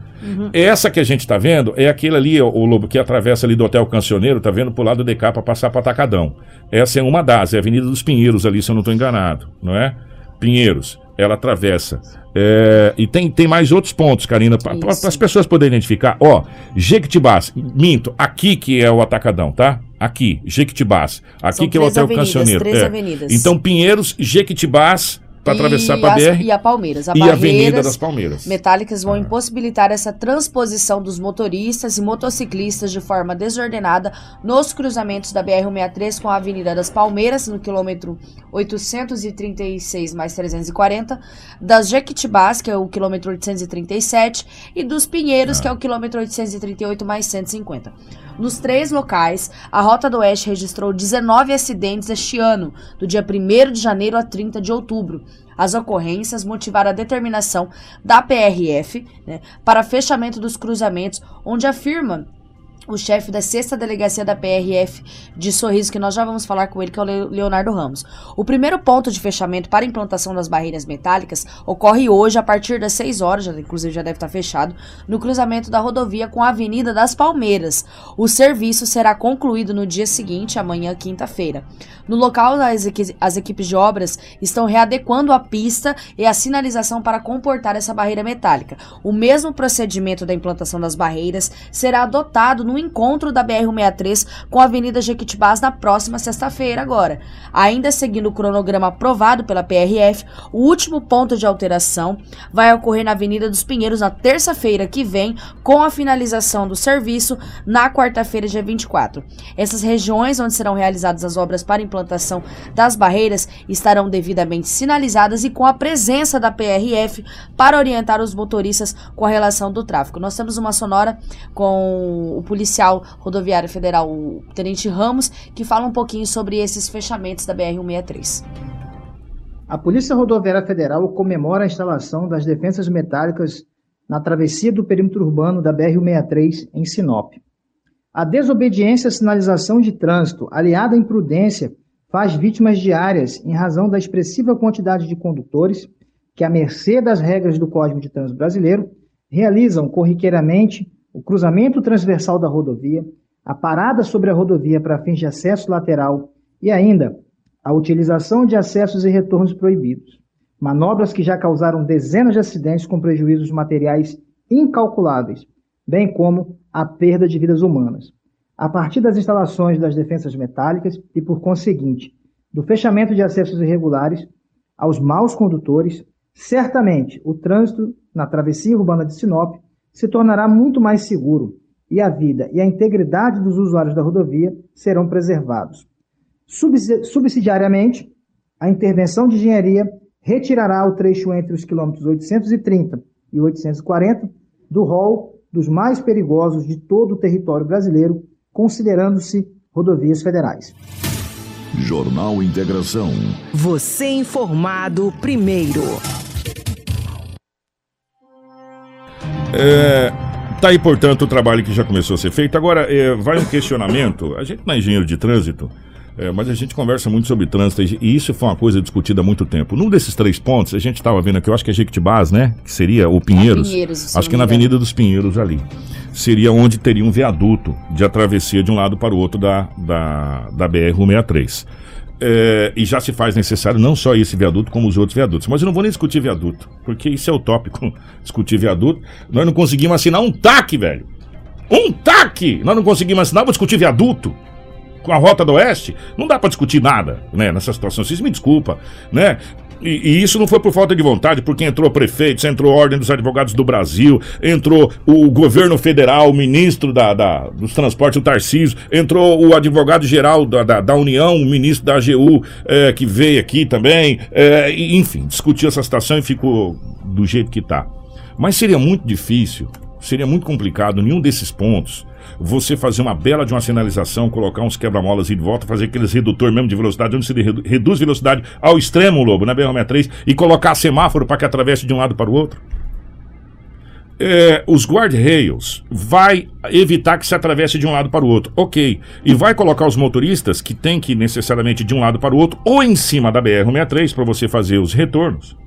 Essa que a gente tá vendo é aquele ali, o, o Lobo, que atravessa ali do Hotel Cancioneiro, tá vendo pro lado do DK pra passar pra Atacadão. Essa é uma das, é a Avenida dos Pinheiros ali, se eu não tô enganado, não é? Pinheiros, ela atravessa. É, e tem, tem mais outros pontos, Karina, para as pessoas poderem identificar. Ó, Jequitibás, minto, aqui que é o Atacadão, tá? Aqui, Jequitibás. Aqui São que é o Hotel avenidas, Cancioneiro. três é. avenidas. Então, Pinheiros, Jequitibás, para atravessar E para BR E a Palmeiras. A e a Avenida das Palmeiras. metálicas vão impossibilitar essa transposição dos motoristas e motociclistas de forma desordenada nos cruzamentos da BR-163 com a Avenida das Palmeiras, no quilômetro 836 mais 340, das Jequitibás, que é o quilômetro 837, e dos Pinheiros, que é o quilômetro 838 mais 150. Nos três locais, a Rota do Oeste registrou 19 acidentes este ano, do dia 1º de janeiro a 30 de outubro. As ocorrências motivaram a determinação da PRF né, para fechamento dos cruzamentos, onde afirma o chefe da sexta delegacia da PRF de Sorriso, que nós já vamos falar com ele, que é o Le- Leonardo Ramos. O primeiro ponto de fechamento para implantação das barreiras metálicas ocorre hoje a partir das 6 horas, já, inclusive já deve estar fechado, no cruzamento da rodovia com a Avenida das Palmeiras. O serviço será concluído no dia seguinte, amanhã, quinta-feira. No local, as, equi- as equipes de obras estão readequando a pista e a sinalização para comportar essa barreira metálica. O mesmo procedimento da implantação das barreiras será adotado no encontro da BR-163 com a Avenida Jequitibás na próxima sexta-feira agora. Ainda seguindo o cronograma aprovado pela PRF, o último ponto de alteração vai ocorrer na Avenida dos Pinheiros na terça-feira que vem, com a finalização do serviço na quarta-feira, dia 24. Essas regiões onde serão realizadas as obras para implantação das barreiras estarão devidamente sinalizadas e com a presença da PRF para orientar os motoristas com a relação do tráfego. Nós temos uma sonora com o policial rodoviário federal, o Tenente Ramos, que fala um pouquinho sobre esses fechamentos da BR-163. A Polícia Rodoviária Federal comemora a instalação das defensas metálicas na travessia do perímetro urbano da BR-163 em Sinop. A desobediência à sinalização de trânsito, aliada à imprudência, faz vítimas diárias em razão da expressiva quantidade de condutores que, à mercê das regras do Código de Trânsito Brasileiro, realizam corriqueiramente o cruzamento transversal da rodovia, a parada sobre a rodovia para fins de acesso lateral E ainda, a utilização de acessos e retornos proibidos. Manobras que já causaram dezenas de acidentes com prejuízos materiais incalculáveis, bem como a perda de vidas humanas. A partir das instalações das defensas metálicas e, por conseguinte, do fechamento de acessos irregulares aos maus condutores, certamente o trânsito na travessia urbana de Sinop se tornará muito mais seguro e a vida e a integridade dos usuários da rodovia serão preservados. Subsidiariamente, a intervenção de engenharia retirará o trecho entre os quilômetros 830 e 840 do rol dos mais perigosos de todo o território brasileiro, considerando-se rodovias federais. Jornal Integração. Você informado primeiro. É, tá aí, portanto, o trabalho que já começou a ser feito. Agora, é, vai um questionamento. A gente não é engenheiro de trânsito, é, mas a gente conversa muito sobre trânsito e isso foi uma coisa discutida há muito tempo. Num desses três pontos, a gente estava vendo aqui, eu acho que é Jequitibás, né? Que seria o Pinheiros. É Pinheiros acho que na Avenida dos Pinheiros ali. Seria onde teria um viaduto de travessia de um lado para o outro da, da, da BR-163. É, e já se faz necessário não só esse viaduto, como os outros viadutos. Mas eu não vou nem discutir viaduto, porque isso é utópico, discutir viaduto. Nós não conseguimos assinar um TAC, velho. Um TAC! Nós não conseguimos assinar, vou discutir viaduto com a Rota do Oeste, não dá para discutir nada, né, nessa situação. Vocês me desculpa, né? E, e, isso não foi por falta de vontade, porque entrou prefeitos, entrou a Ordem dos Advogados do Brasil, entrou o governo federal, o ministro da, da dos transportes, o Tarcísio, entrou o advogado-geral da, da, da, União, o ministro da AGU, é, que veio aqui também, é, enfim, discutiu essa situação e ficou do jeito que está. Mas seria muito difícil, seria muito complicado nenhum desses pontos você fazer uma bela de uma sinalização, colocar uns quebra-molas e de volta, fazer aqueles redutor mesmo de velocidade, onde se reduz velocidade ao extremo, Lobo, na BR-63, e colocar semáforo para que atravesse de um lado para o outro? É, os guard-rails vai evitar que se atravesse de um lado para o outro, ok. E vai colocar os motoristas que tem que ir necessariamente de um lado para o outro, ou em cima da BR-63 para você fazer os retornos.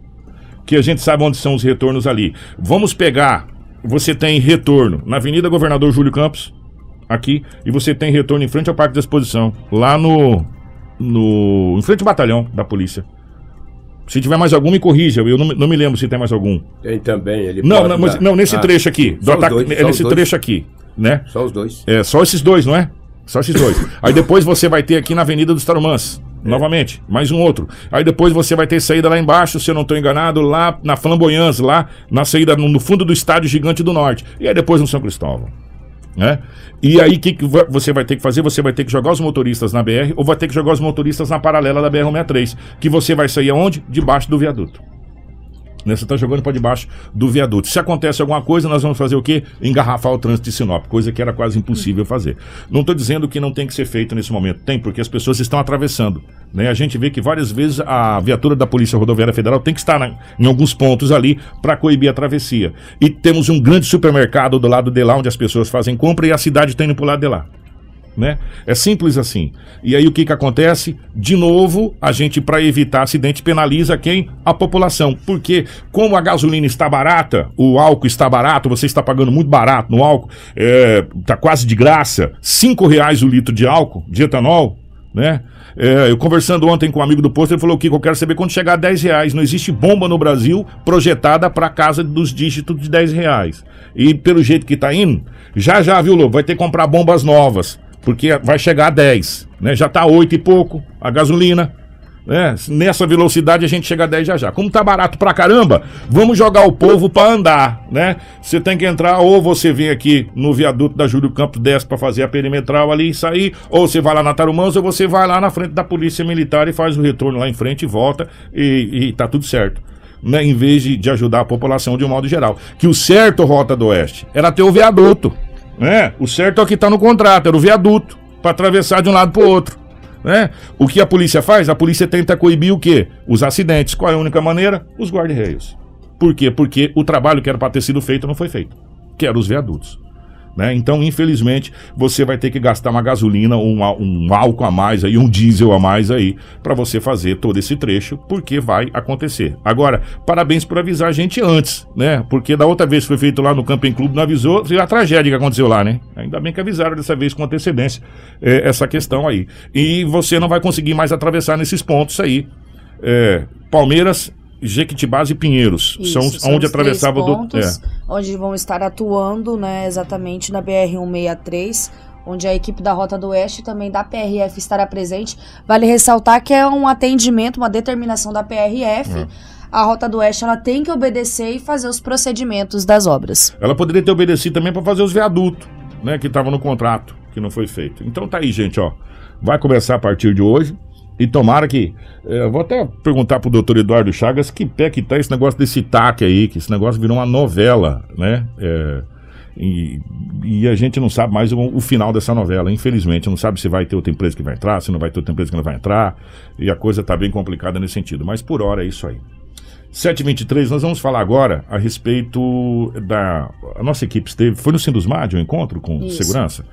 Que a gente sabe onde são os retornos ali. Vamos pegar você tem retorno na Avenida Governador Júlio Campos, aqui, e você tem retorno em frente ao Parque da Exposição, lá no. no em frente ao batalhão da polícia. Se tiver mais algum, me corrija. Eu não, não me lembro se tem mais algum. Tem também. Ele não, não, mas, não, nesse ah, trecho aqui. Do ataque, dois, é nesse trecho aqui, né? Só os dois. É, só esses dois, não é? Só esses dois. Aí depois você vai ter aqui na Avenida dos Tarumãs. É. Novamente, mais um outro. Aí depois você vai ter saída lá embaixo, se eu não estou enganado, lá na Flamboyance, lá na saída no, fundo do estádio Gigante do Norte. E aí depois no São Cristóvão. Né? E aí o que, que você vai ter que fazer? Você vai ter que jogar os motoristas na BR ou vai ter que jogar os motoristas na paralela da BR-163. Que você vai sair aonde? Debaixo do viaduto. Né? Você está jogando para debaixo do viaduto. Se acontece alguma coisa, nós vamos fazer o quê? Engarrafar o trânsito de Sinop, coisa que era quase impossível fazer. Não estou dizendo que não tem que ser feito nesse momento. Tem, porque as pessoas estão atravessando. Né? A gente vê que várias vezes a viatura da Polícia Rodoviária Federal tem que estar na, em alguns pontos ali para coibir a travessia. E temos um grande supermercado do lado de lá, onde as pessoas fazem compra e a cidade está indo para o lado de lá né? É simples assim. E aí o que que acontece? De novo, a gente para evitar acidente penaliza quem? A população. Porque como a gasolina está barata, o álcool está barato, você está pagando muito barato no álcool, é, tá quase de graça, cinco reais o litro de álcool, de etanol, né? É, eu conversando ontem com um amigo do posto, ele falou que eu quero saber quando chegar a 10 reais. Não existe bomba no Brasil projetada para casa dos dígitos de 10 reais. E pelo jeito que está indo, já já, viu, Lobo? Vai ter que comprar bombas novas porque vai chegar a 10, né? Já está 8 e pouco a gasolina. Né? Nessa velocidade a gente chega a 10 já já. Como tá barato pra caramba, vamos jogar o povo para andar, né? Você tem que entrar, ou você vem aqui no viaduto da Júlio Campos, desce para fazer a perimetral ali e sair, ou você vai lá na Tarumãs, ou você vai lá na frente da Polícia Militar e faz o retorno lá em frente e volta e, e tá tudo certo. Né? Em vez de, de ajudar a população de um modo geral. Que o certo, Rota do Oeste, era ter o viaduto. Né? O certo é o que está no contrato, era o viaduto, para atravessar de um lado para o outro. Né? O que a polícia faz? A polícia tenta coibir o quê? Os acidentes. Qual é a única maneira? Os guarda-reios. Por quê? Porque o trabalho que era para ter sido feito não foi feito, que eram os viadutos. Né? Então, infelizmente, você vai ter que gastar uma gasolina, um, um álcool a mais aí, um diesel a mais aí, para você fazer todo esse trecho, porque vai acontecer. Agora, parabéns por avisar a gente antes, né? Porque da outra vez que foi feito lá no Camping Clube, não avisou, foi a tragédia que aconteceu lá, né? Ainda bem que avisaram dessa vez com antecedência é, essa questão aí. E você não vai conseguir mais atravessar nesses pontos aí. É, Palmeiras, Jequitibás e Pinheiros. Isso, são são onde atravessava do. pontos, é. onde vão estar atuando, né, exatamente na BR-163, onde a equipe da Rota do Oeste e também da PRF estará presente. Vale ressaltar que é um atendimento, uma determinação da PRF. É. A Rota do Oeste ela tem que obedecer e fazer os procedimentos das obras. Ela poderia ter obedecido também para fazer os viadutos, né? Que estavam no contrato, que não foi feito. Então tá aí, gente, ó. Vai começar a partir de hoje. E tomara que. eh, eu vou até perguntar pro doutor Eduardo Chagas que pé que tá esse negócio desse TAC aí, que esse negócio virou uma novela, né? É, e, e a gente não sabe mais o, o final dessa novela, infelizmente. Não sabe se vai ter outra empresa que vai entrar, se não vai ter outra empresa que não vai entrar. E a coisa tá bem complicada nesse sentido. Mas por hora é isso aí. 723, nós vamos falar agora a respeito da. A nossa equipe esteve. Foi no Sindusmad o encontro com Isso. segurança?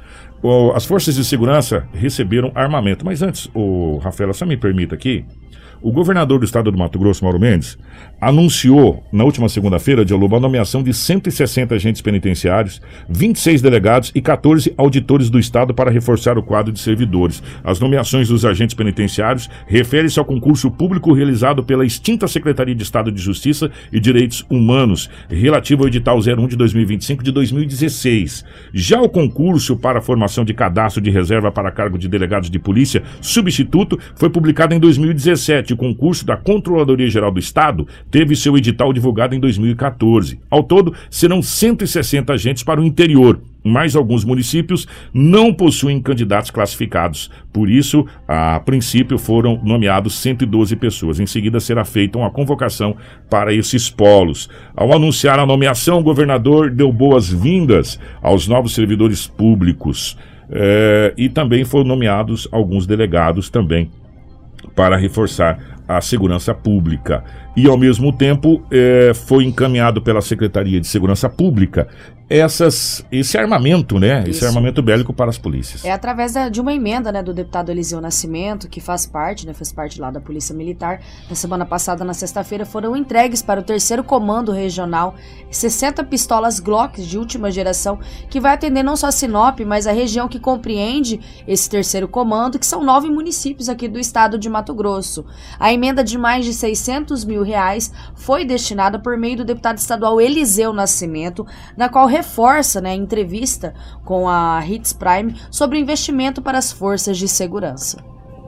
As forças de segurança receberam armamento. Mas antes, o Rafaela, só me permita aqui. O governador do estado do Mato Grosso, Mauro Mendes, anunciou na última segunda-feira, de Lobo, a nomeação de 160 agentes penitenciários, 26 delegados e 14 auditores do estado para reforçar o quadro de servidores. As nomeações dos agentes penitenciários referem-se ao concurso público realizado pela extinta Secretaria de Estado de Justiça e Direitos Humanos, relativo ao edital 01 de 2025 de 2016. Já o concurso para a formação de cadastro de reserva para cargo de delegados de polícia substituto foi publicado em 2017. O concurso da Controladoria Geral do Estado teve seu edital divulgado em 2014. Ao todo, serão 160 agentes para o interior. Mas alguns municípios não possuem candidatos classificados. Por isso, a princípio foram nomeados 112 pessoas. Em seguida, será feita uma convocação para esses polos. Ao anunciar a nomeação, o governador deu boas-vindas aos novos servidores públicos. Eh, e também foram nomeados alguns delegados também para reforçar a segurança pública. E, ao mesmo tempo, eh, foi encaminhado pela Secretaria de Segurança Pública essas, esse armamento, né? Esse Isso. armamento bélico para as polícias. É através da- de uma emenda né, do deputado Eliseu Nascimento, que faz parte, né, fez parte lá da Polícia Militar. Na semana passada, na sexta-feira, foram entregues para o terceiro comando regional 60 pistolas Glocks de última geração, que vai atender não só Sinop, mas a região que compreende esse terceiro comando, que são nove municípios aqui do estado de Mato Grosso. A emenda de mais de 600 mil reais foi destinada por meio do deputado estadual Eliseu Nascimento, na qual reforça né, a entrevista com a Hits Prime sobre o investimento para as forças de segurança.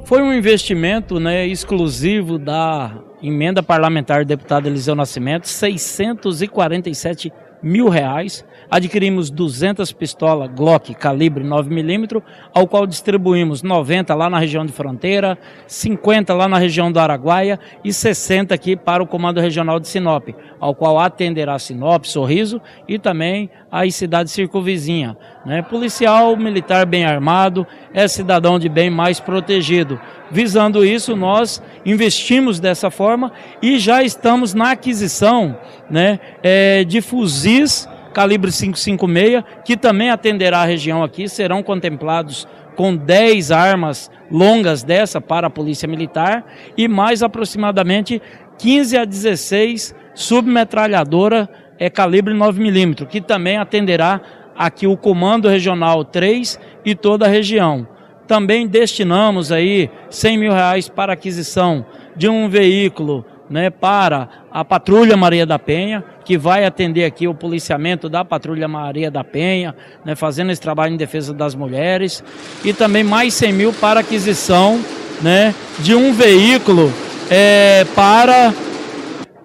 Foi um investimento né, exclusivo da emenda parlamentar do deputado Eliseu Nascimento, 647 mil reais. Adquirimos 200 pistolas Glock calibre 9mm, ao qual distribuímos 90 lá na região de fronteira, 50 lá na região do Araguaia e 60 aqui para o Comando Regional de Sinop, ao qual atenderá Sinop, Sorriso e também as cidades circunvizinhas. Né? Policial militar bem armado é cidadão de bem mais protegido. Visando isso, nós investimos dessa forma e já estamos na aquisição né, eh, de fuzis calibre 556, que também atenderá a região aqui, serão contemplados com 10 armas longas dessa para a Polícia Militar e mais aproximadamente 15 a 16 submetralhadora é calibre 9mm, que também atenderá aqui o Comando Regional 3 e toda a região. Também destinamos aí 100 mil reais para aquisição de um veículo né, para a Patrulha Maria da Penha, que vai atender aqui o policiamento da Patrulha Maria da Penha, né, fazendo esse trabalho em defesa das mulheres, e também mais 100 mil para aquisição né, de um veículo é, para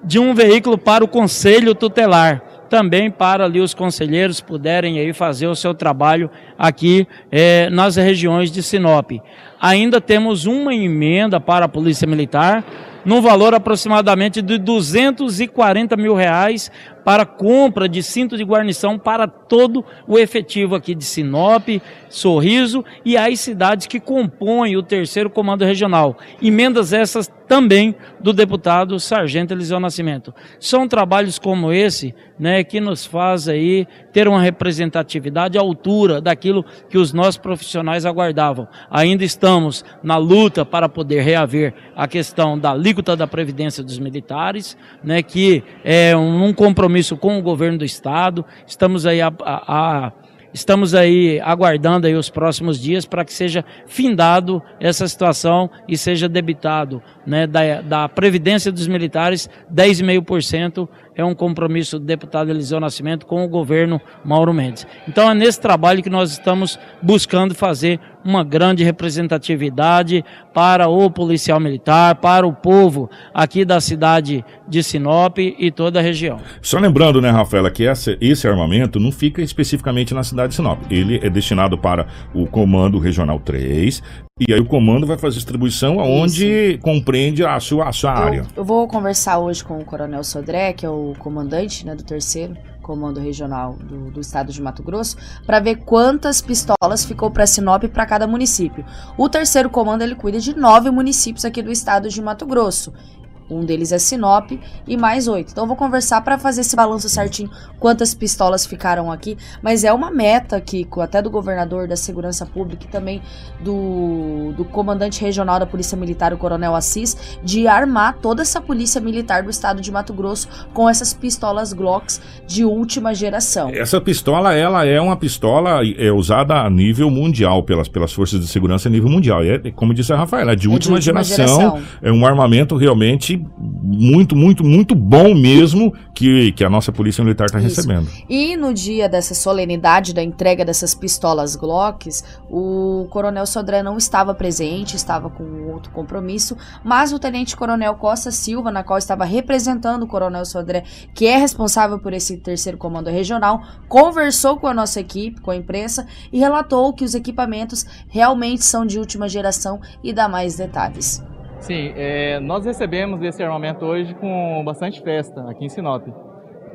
de um veículo para o Conselho Tutelar, também para ali os conselheiros puderem aí fazer o seu trabalho aqui eh, nas regiões de Sinop. Ainda temos uma emenda para a Polícia Militar, no valor aproximadamente de 240 mil reais para compra de cinto de guarnição para todo o efetivo aqui de Sinop, Sorriso e as cidades que compõem o terceiro comando regional. Emendas essas também do deputado Sargento Eliseu Nascimento. São trabalhos como esse, né, que nos faz aí ter uma representatividade à altura daquilo que os nossos profissionais aguardavam. Ainda estamos na luta para poder reaver a questão da alíquota da previdência dos militares, né, que é um compromisso com o governo do estado. Estamos aí a, a, a Estamos aí aguardando aí os próximos dias para que seja findado essa situação e seja debitado né, da, da Previdência dos Militares 10,5% é um compromisso do deputado Eliseu Nascimento com o governo Mauro Mendes. Então é nesse trabalho que nós estamos buscando fazer uma grande representatividade para o policial militar, para o povo aqui da cidade de Sinop e toda a região. Só lembrando, né, Rafaela, que essa, esse armamento não fica especificamente na cidade de Sinop. Ele é destinado para o Comando Regional 3, e aí o comando vai fazer distribuição aonde Isso. compreende a sua, a sua eu, área. Eu vou conversar hoje com o Coronel Sodré, que é o comandante né, do terceiro comando regional do, do estado de Mato Grosso, para ver quantas pistolas ficou para Sinop para cada município. O terceiro comando ele cuida de nove municípios aqui do estado de Mato Grosso. Um deles é Sinop e mais oito. Então eu vou conversar para fazer esse balanço certinho quantas pistolas ficaram aqui. Mas é uma meta, Kiko, até do governador da Segurança Pública e também do, do comandante regional da Polícia Militar, o Coronel Assis, de armar toda essa polícia militar do estado de Mato Grosso com essas pistolas Glocks de última geração. Essa pistola, ela é uma pistola é usada a nível mundial pelas, pelas forças de segurança a nível mundial. E é, como disse a Rafaela, é de, é última, de última geração, geração. É um armamento realmente muito, muito, muito bom mesmo que, que a nossa Polícia Militar está recebendo. E no dia dessa solenidade da entrega dessas pistolas Glocks, o Coronel Sodré não estava presente, estava com outro compromisso, mas o Tenente Coronel Costa Silva, na qual estava representando o Coronel Sodré, que é responsável por esse terceiro comando regional, conversou com a nossa equipe, com a imprensa, e relatou que os equipamentos realmente são de última geração e dá mais detalhes. Sim, é, nós recebemos esse armamento hoje com bastante festa aqui em Sinop.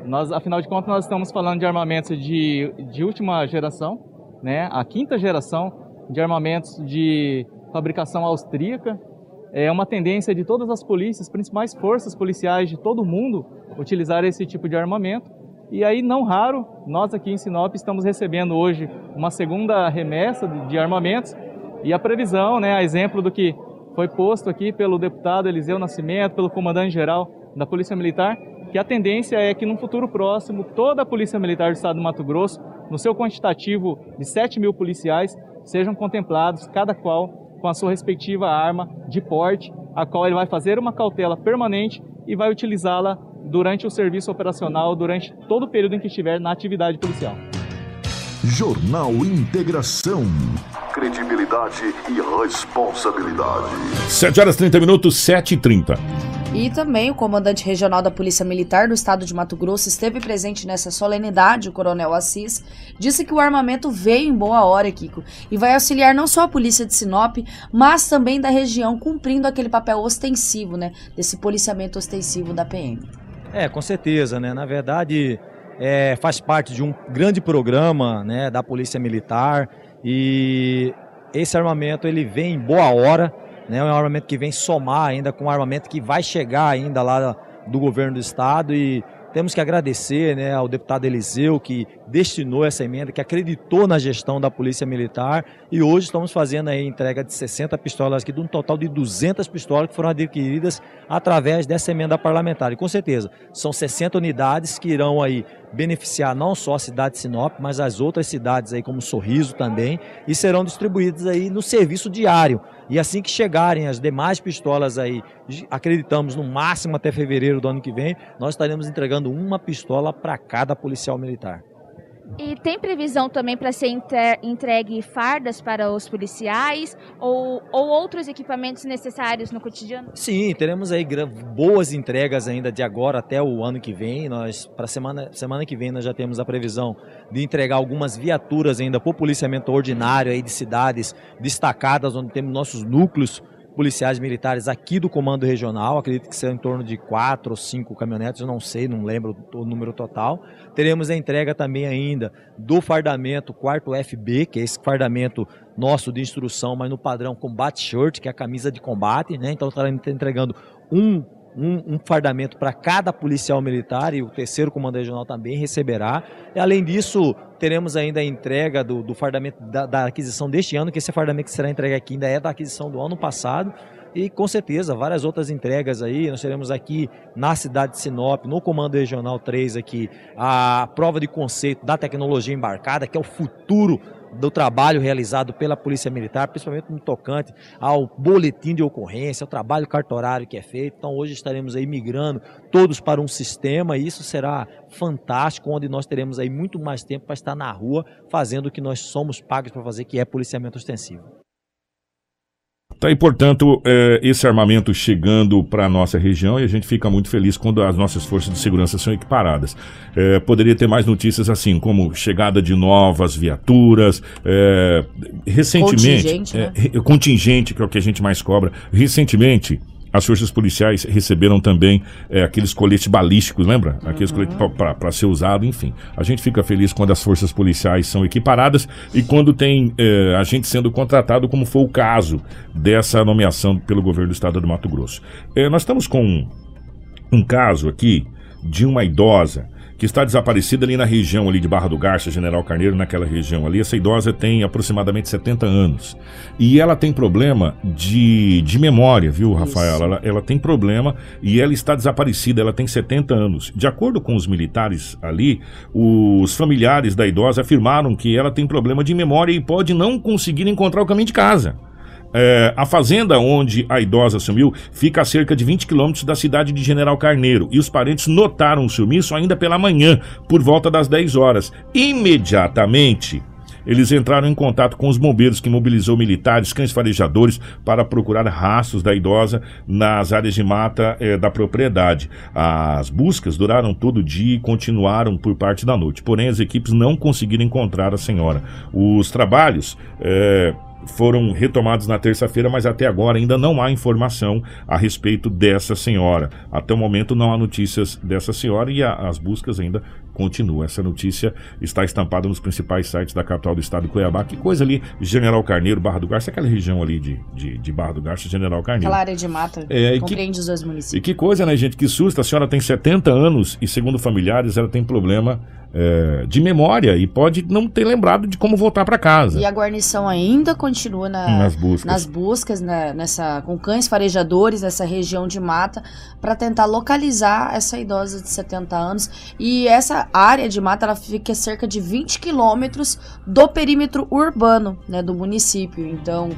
Nós, afinal de contas, nós estamos falando de armamentos de, de última geração, né? a quinta geração de armamentos de fabricação austríaca. É uma tendência de todas as polícias, principais forças policiais de todo o mundo, utilizar esse tipo de armamento. E aí, não raro, nós aqui em Sinop estamos recebendo hoje uma segunda remessa de armamentos e a previsão, né, a exemplo do que foi posto aqui pelo deputado Eliseu Nascimento, pelo comandante-geral da Polícia Militar, que a tendência é que no futuro próximo toda a Polícia Militar do Estado do Mato Grosso, no seu quantitativo de 7 mil policiais, sejam contemplados, cada qual com a sua respectiva arma de porte, a qual ele vai fazer uma cautela permanente e vai utilizá-la durante o serviço operacional, durante todo o período em que estiver na atividade policial. Jornal Integração. Credibilidade e responsabilidade. 7 horas 30 minutos, 7 e 30. E também o comandante regional da Polícia Militar do estado de Mato Grosso esteve presente nessa solenidade, o Coronel Assis, disse que o armamento veio em boa hora, Kiko, e vai auxiliar não só a polícia de Sinop, mas também da região, cumprindo aquele papel ostensivo, né, desse policiamento ostensivo da PM. É, com certeza, né? Na verdade, é, faz parte de um grande programa né, da Polícia Militar. E esse armamento ele vem em boa hora, né, é um armamento que vem somar ainda com um armamento que vai chegar ainda lá do governo do estado. E temos que agradecer né, ao deputado Eliseu que destinou essa emenda, que acreditou na gestão da Polícia Militar. E hoje estamos fazendo a entrega de 60 pistolas aqui, de um total de 200 pistolas que foram adquiridas através dessa emenda parlamentar. E com certeza, são 60 unidades que irão aí beneficiar não só a cidade de Sinop, mas as outras cidades aí como Sorriso também e serão distribuídas aí no serviço diário. E assim que chegarem as demais pistolas aí, acreditamos no máximo até fevereiro do ano que vem, nós estaremos entregando uma pistola para cada policial militar. E tem previsão também para ser entregue fardas para os policiais ou, ou outros equipamentos necessários no cotidiano? Sim, teremos aí boas entregas ainda de agora até o ano que vem. Nós para semana semana que vem nós já temos a previsão de entregar algumas viaturas ainda para o policiamento ordinário aí de cidades destacadas onde temos nossos núcleos policiais militares aqui do Comando Regional, acredito que será em torno de quatro ou cinco caminhonetes, eu não sei, não lembro o número total. Teremos a entrega também ainda do fardamento 4 FB, que é esse fardamento nosso de instrução, mas no padrão Combat Shirt, que é a camisa de combate, né? Então estaremos entregando um um, um fardamento para cada policial militar e o terceiro comando regional também receberá. E, além disso, teremos ainda a entrega do, do fardamento da, da, aquisição deste ano, que esse fardamento que será entregue aqui ainda é da aquisição do ano passado. E com certeza, várias outras entregas aí. Nós teremos aqui na cidade de Sinop, no Comando Regional 3 aqui, a prova de conceito da tecnologia embarcada, que é o futuro do trabalho realizado pela Polícia Militar, principalmente no tocante ao boletim de ocorrência, ao trabalho cartorário que é feito. Então hoje estaremos aí migrando todos para um sistema e isso será fantástico, onde nós teremos aí muito mais tempo para estar na rua fazendo o que nós somos pagos para fazer, que é policiamento ostensivo. Tá aí, portanto, é, esse armamento chegando para a nossa região e a gente fica muito feliz quando as nossas forças de segurança são equiparadas. É, poderia ter mais notícias assim, como chegada de novas viaturas, é, recentemente. Contingente, né? contingente, que é o que a gente mais cobra. Recentemente, as forças policiais receberam também é, aqueles coletes balísticos, lembra? Aqueles uhum. coletes para ser usado, enfim. A gente fica feliz quando as forças policiais são equiparadas e quando tem é, a gente sendo contratado, como foi o caso dessa nomeação pelo governo do estado do Mato Grosso. É, nós estamos com um, um caso aqui de uma idosa que está desaparecida ali na região ali de Barra do Garça, General Carneiro, naquela região ali. Essa idosa tem aproximadamente 70 anos. E ela tem problema de, de memória, viu, Rafaela? Ela, ela tem problema e ela está desaparecida, ela tem 70 anos. De acordo com os militares ali, os familiares da idosa afirmaram que ela tem problema de memória e pode não conseguir encontrar o caminho de casa. É, a fazenda onde a idosa sumiu fica a cerca de 20 quilômetros da cidade de General Carneiro e os parentes notaram o sumiço ainda pela manhã, por volta das 10 horas. Imediatamente, eles entraram em contato com os bombeiros que mobilizou militares, cães farejadores para procurar rastros da idosa nas áreas de mata eh, da propriedade. As buscas duraram todo o dia e continuaram por parte da noite. Porém, as equipes não conseguiram encontrar a senhora. Os trabalhos eh, foram retomados na terça-feira, mas até agora ainda não há informação a respeito dessa senhora. Até o momento não há notícias dessa senhora e a, as buscas ainda continuam. Essa notícia está estampada nos principais sites da capital do estado de Cuiabá. Que coisa ali, General Carneiro, Barra do Garça, aquela região ali de, de, de Barra do Garça, General Carneiro. Aquela área de mata, é, compreende que, os dois municípios. E que coisa, né, gente? Que susto. A senhora tem 70 anos e, segundo familiares, ela tem problema é, de memória e pode não ter lembrado de como voltar para casa. E a guarnição ainda continua na, nas buscas, nas buscas né, nessa, com cães farejadores nessa região de mata para tentar localizar essa idosa de 70 anos. E essa área de mata ela fica a cerca de 20 quilômetros do perímetro urbano né, do município. Então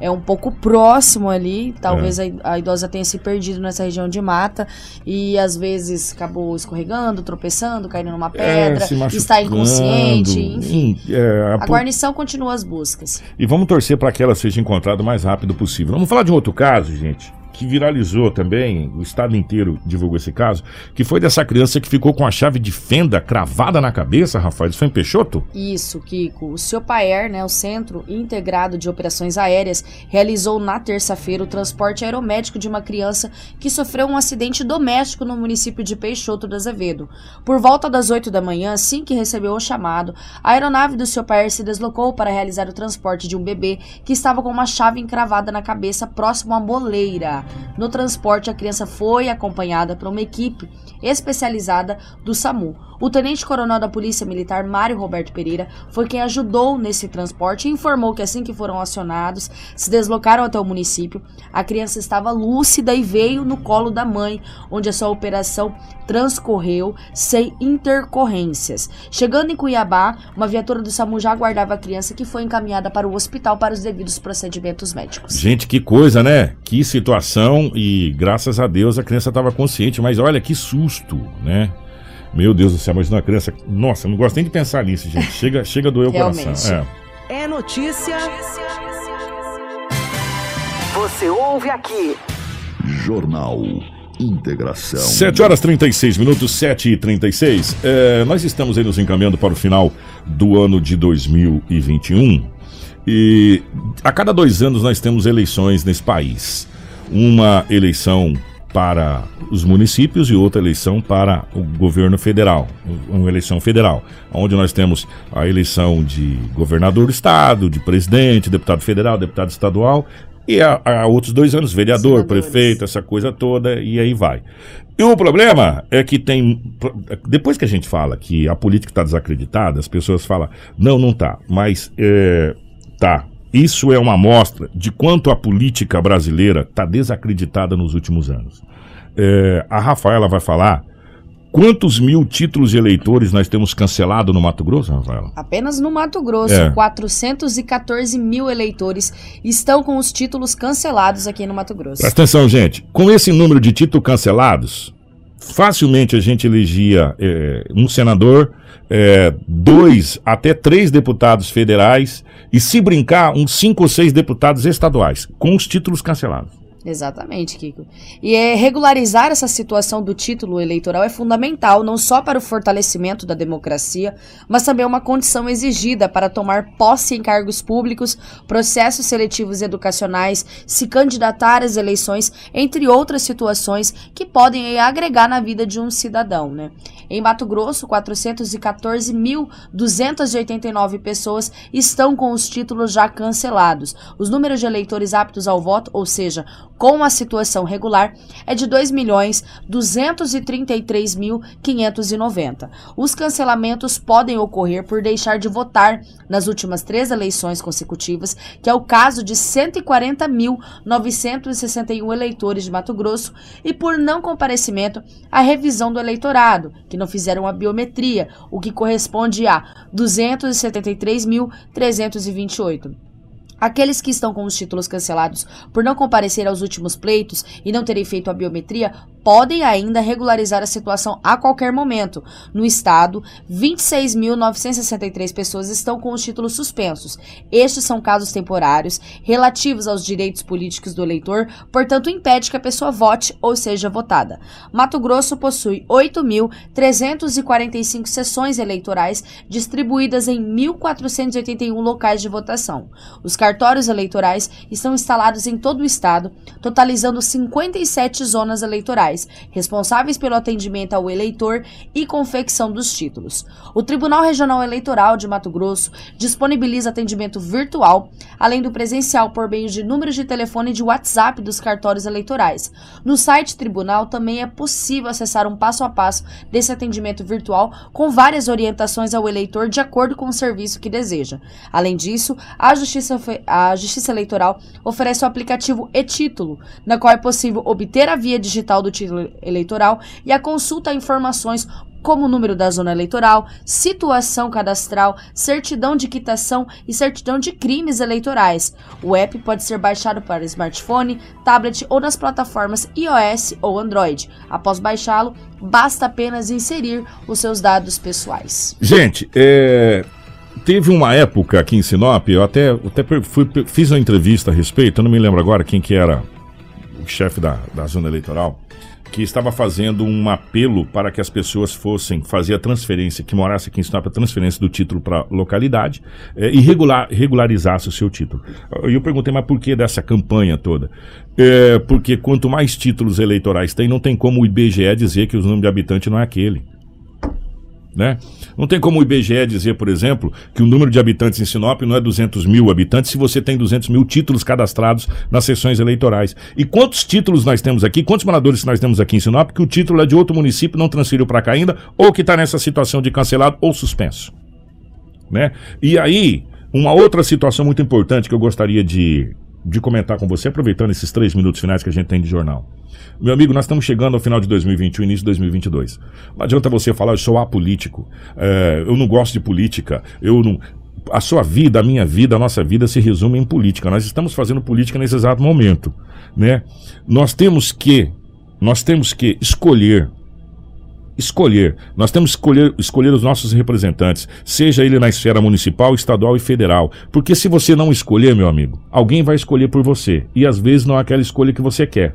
é um pouco próximo ali. Talvez é. a, idosa tenha se perdido nessa região de mata e às vezes acabou escorregando, tropeçando, caindo numa é, pedra, é, está inconsciente, enfim. É, a, a guarnição continua as buscas. E vamos torcer para que ela seja encontrada o mais rápido possível. Vamos falar de um outro caso, gente que viralizou também, o estado inteiro divulgou esse caso, que foi dessa criança que ficou com a chave de fenda cravada na cabeça, Rafael. Isso foi em Peixoto? Isso, Kiko. O CIOPAER, né, o Centro Integrado de Operações Aéreas, realizou na terça-feira o transporte aeromédico de uma criança que sofreu um acidente doméstico no município de Peixoto do Azevedo. Por volta das 8 da manhã, assim que recebeu o chamado, a aeronave do CIOPAER se deslocou para realizar o transporte de um bebê que estava com uma chave encravada na cabeça próximo à moleira. No transporte, a criança foi acompanhada por uma equipe especializada do SAMU. O tenente-coronel da Polícia Militar, Mário Roberto Pereira, foi quem ajudou nesse transporte e informou que assim que foram acionados, se deslocaram até o município. A criança estava lúcida e veio no colo da mãe, onde a sua operação transcorreu sem intercorrências. Chegando em Cuiabá, uma viatura do SAMU já aguardava a criança que foi encaminhada para o hospital para os devidos procedimentos médicos. Gente, que coisa, né? Que situação e graças a Deus a criança estava consciente, mas olha que susto, né? Meu Deus do céu, imagina uma criança. Nossa, não gosto nem de pensar nisso, gente. Chega, chega a doer o coração. É. é notícia. Você ouve aqui. Jornal Integração. 7 horas 36 minutos, 7 e 36. É, nós estamos aí nos encaminhando para o final do ano de 2021. E a cada dois anos nós temos eleições nesse país. Uma eleição para os municípios e outra eleição para o governo federal, uma eleição federal, onde nós temos a eleição de governador do estado, de presidente, deputado federal, deputado estadual e há, há outros dois anos vereador, Senadores. prefeito, essa coisa toda e aí vai. E o problema é que tem. Depois que a gente fala que a política está desacreditada, as pessoas falam, não, não tá. Mas é, tá. Isso é uma amostra de quanto a política brasileira está desacreditada nos últimos anos. É, a Rafaela vai falar Quantos mil títulos de eleitores nós temos cancelado no Mato Grosso, Rafaela? Apenas no Mato Grosso, é. 414 mil eleitores estão com os títulos cancelados aqui no Mato Grosso. Presta atenção, gente. Com esse número de títulos cancelados, facilmente a gente elegia é, um senador, é, dois até três deputados federais e, se brincar, uns cinco ou seis deputados estaduais, com os títulos cancelados. Exatamente, Kiko. E é, regularizar essa situação do título eleitoral é fundamental, não só para o fortalecimento da democracia, mas também uma condição exigida para tomar posse em cargos públicos, processos seletivos educacionais, se candidatar às eleições, entre outras situações que podem agregar na vida de um cidadão. Né? Em Mato Grosso, 414.289 pessoas estão com os títulos já cancelados. Os números de eleitores aptos ao voto, ou seja, com a situação regular é de 2.233.590. Os cancelamentos podem ocorrer por deixar de votar nas últimas três eleições consecutivas, que é o caso de 140.961 eleitores de Mato Grosso, e por não comparecimento à revisão do eleitorado, que não fizeram a biometria, o que corresponde a 273.328. Aqueles que estão com os títulos cancelados por não comparecer aos últimos pleitos e não terem feito a biometria podem ainda regularizar a situação a qualquer momento. No estado, 26.963 pessoas estão com os títulos suspensos. Estes são casos temporários relativos aos direitos políticos do eleitor, portanto, impede que a pessoa vote ou seja votada. Mato Grosso possui 8.345 sessões eleitorais distribuídas em 1.481 locais de votação. Os cartórios eleitorais estão instalados em todo o estado, totalizando 57 zonas eleitorais responsáveis pelo atendimento ao eleitor e confecção dos títulos. O Tribunal Regional Eleitoral de Mato Grosso disponibiliza atendimento virtual, além do presencial por meio de números de telefone e de WhatsApp dos cartórios eleitorais. No site tribunal também é possível acessar um passo a passo desse atendimento virtual com várias orientações ao eleitor de acordo com o serviço que deseja. Além disso, a Justiça, a Justiça Eleitoral oferece o aplicativo e-Título, na qual é possível obter a via digital do título eleitoral e a consulta a informações como o número da zona eleitoral, situação cadastral, certidão de quitação e certidão de crimes eleitorais. O app pode ser baixado para smartphone, tablet ou nas plataformas iOS ou Android. Após baixá-lo, basta apenas inserir os seus dados pessoais. Gente, é, teve uma época aqui em Sinop, eu até, até fui, fiz uma entrevista a respeito, eu não me lembro agora quem que era o chefe da, da zona eleitoral que estava fazendo um apelo para que as pessoas fossem fazer a transferência, que morasse aqui em Sinop, a transferência do título para localidade é, e regular, regularizasse o seu título. E eu perguntei, mas por que dessa campanha toda? É, porque quanto mais títulos eleitorais tem, não tem como o IBGE dizer que o número de habitantes não é aquele. Né? Não tem como o IBGE dizer, por exemplo, que o número de habitantes em Sinop não é 200 mil habitantes se você tem 200 mil títulos cadastrados nas sessões eleitorais. E quantos títulos nós temos aqui, quantos moradores nós temos aqui em Sinop que o título é de outro município, não transferiu para cá ainda, ou que está nessa situação de cancelado ou suspenso? Né? E aí, uma outra situação muito importante que eu gostaria de, de comentar com você, aproveitando esses três minutos finais que a gente tem de jornal. Meu amigo, nós estamos chegando ao final de 2021, início de 2022. Não adianta você falar, eu sou apolítico, é, eu não gosto de política, eu não. A sua vida, a minha vida, a nossa vida se resume em política. Nós estamos fazendo política nesse exato momento, né? Nós temos que, nós temos que escolher escolher. Nós temos que escolher, escolher os nossos representantes, seja ele na esfera municipal, estadual e federal. Porque se você não escolher, meu amigo, alguém vai escolher por você. E às vezes não é aquela escolha que você quer.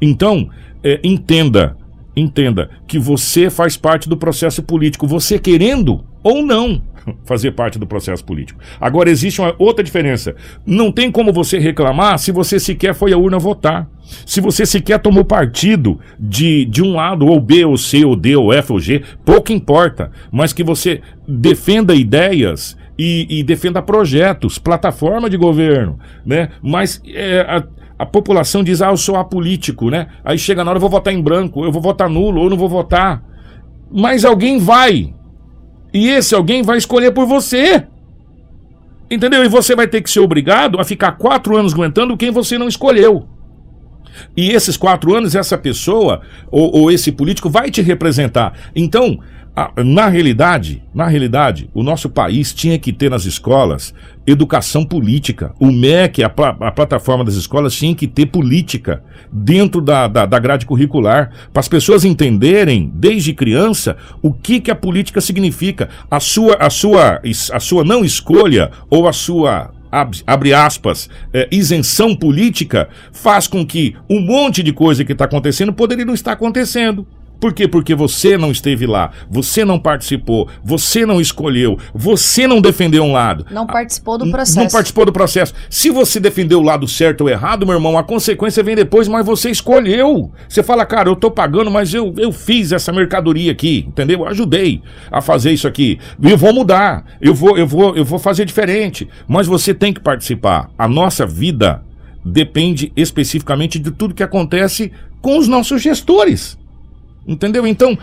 Então, é, entenda, entenda que você faz parte do processo político. Você querendo ou não fazer parte do processo político. Agora existe uma outra diferença. Não tem como você reclamar se você sequer foi à urna votar. Se você sequer tomou partido de, de um lado, ou B, ou C, ou D, ou F, ou G, pouco importa. Mas que você defenda ideias e, e defenda projetos, plataforma de governo, né? Mas é, a, a população diz, ah, eu sou apolítico, né? Aí chega na hora, eu vou votar em branco, eu vou votar nulo, ou não vou votar. Mas alguém vai e esse alguém vai escolher por você. Entendeu? E você vai ter que ser obrigado a ficar quatro anos aguentando quem você não escolheu. E esses quatro anos, essa pessoa ou, ou esse político vai te representar. Então, na realidade, na realidade, o nosso país tinha que ter nas escolas educação política. O MEC, a, a plataforma das escolas, tinha que ter política dentro da, da, da grade curricular, para as pessoas entenderem, desde criança, o que, que a política significa. A sua, a, sua, a sua não escolha ou a sua abre aspas, é, isenção política, faz com que um monte de coisa que está acontecendo poderia não estar acontecendo. Por quê? Porque você não esteve lá, você não participou, você não escolheu, você não defendeu um lado. Não participou do processo. Não participou do processo. Se você defendeu o lado certo ou errado, meu irmão, a consequência vem depois, mas você escolheu. Você fala, cara, eu tô pagando, mas eu, eu fiz essa mercadoria aqui, entendeu? Eu ajudei a fazer isso aqui. E eu vou mudar, eu vou, eu vou, eu vou fazer diferente. Mas você tem que participar. A nossa vida depende especificamente de tudo que acontece com os nossos gestores. Entendeu? Então,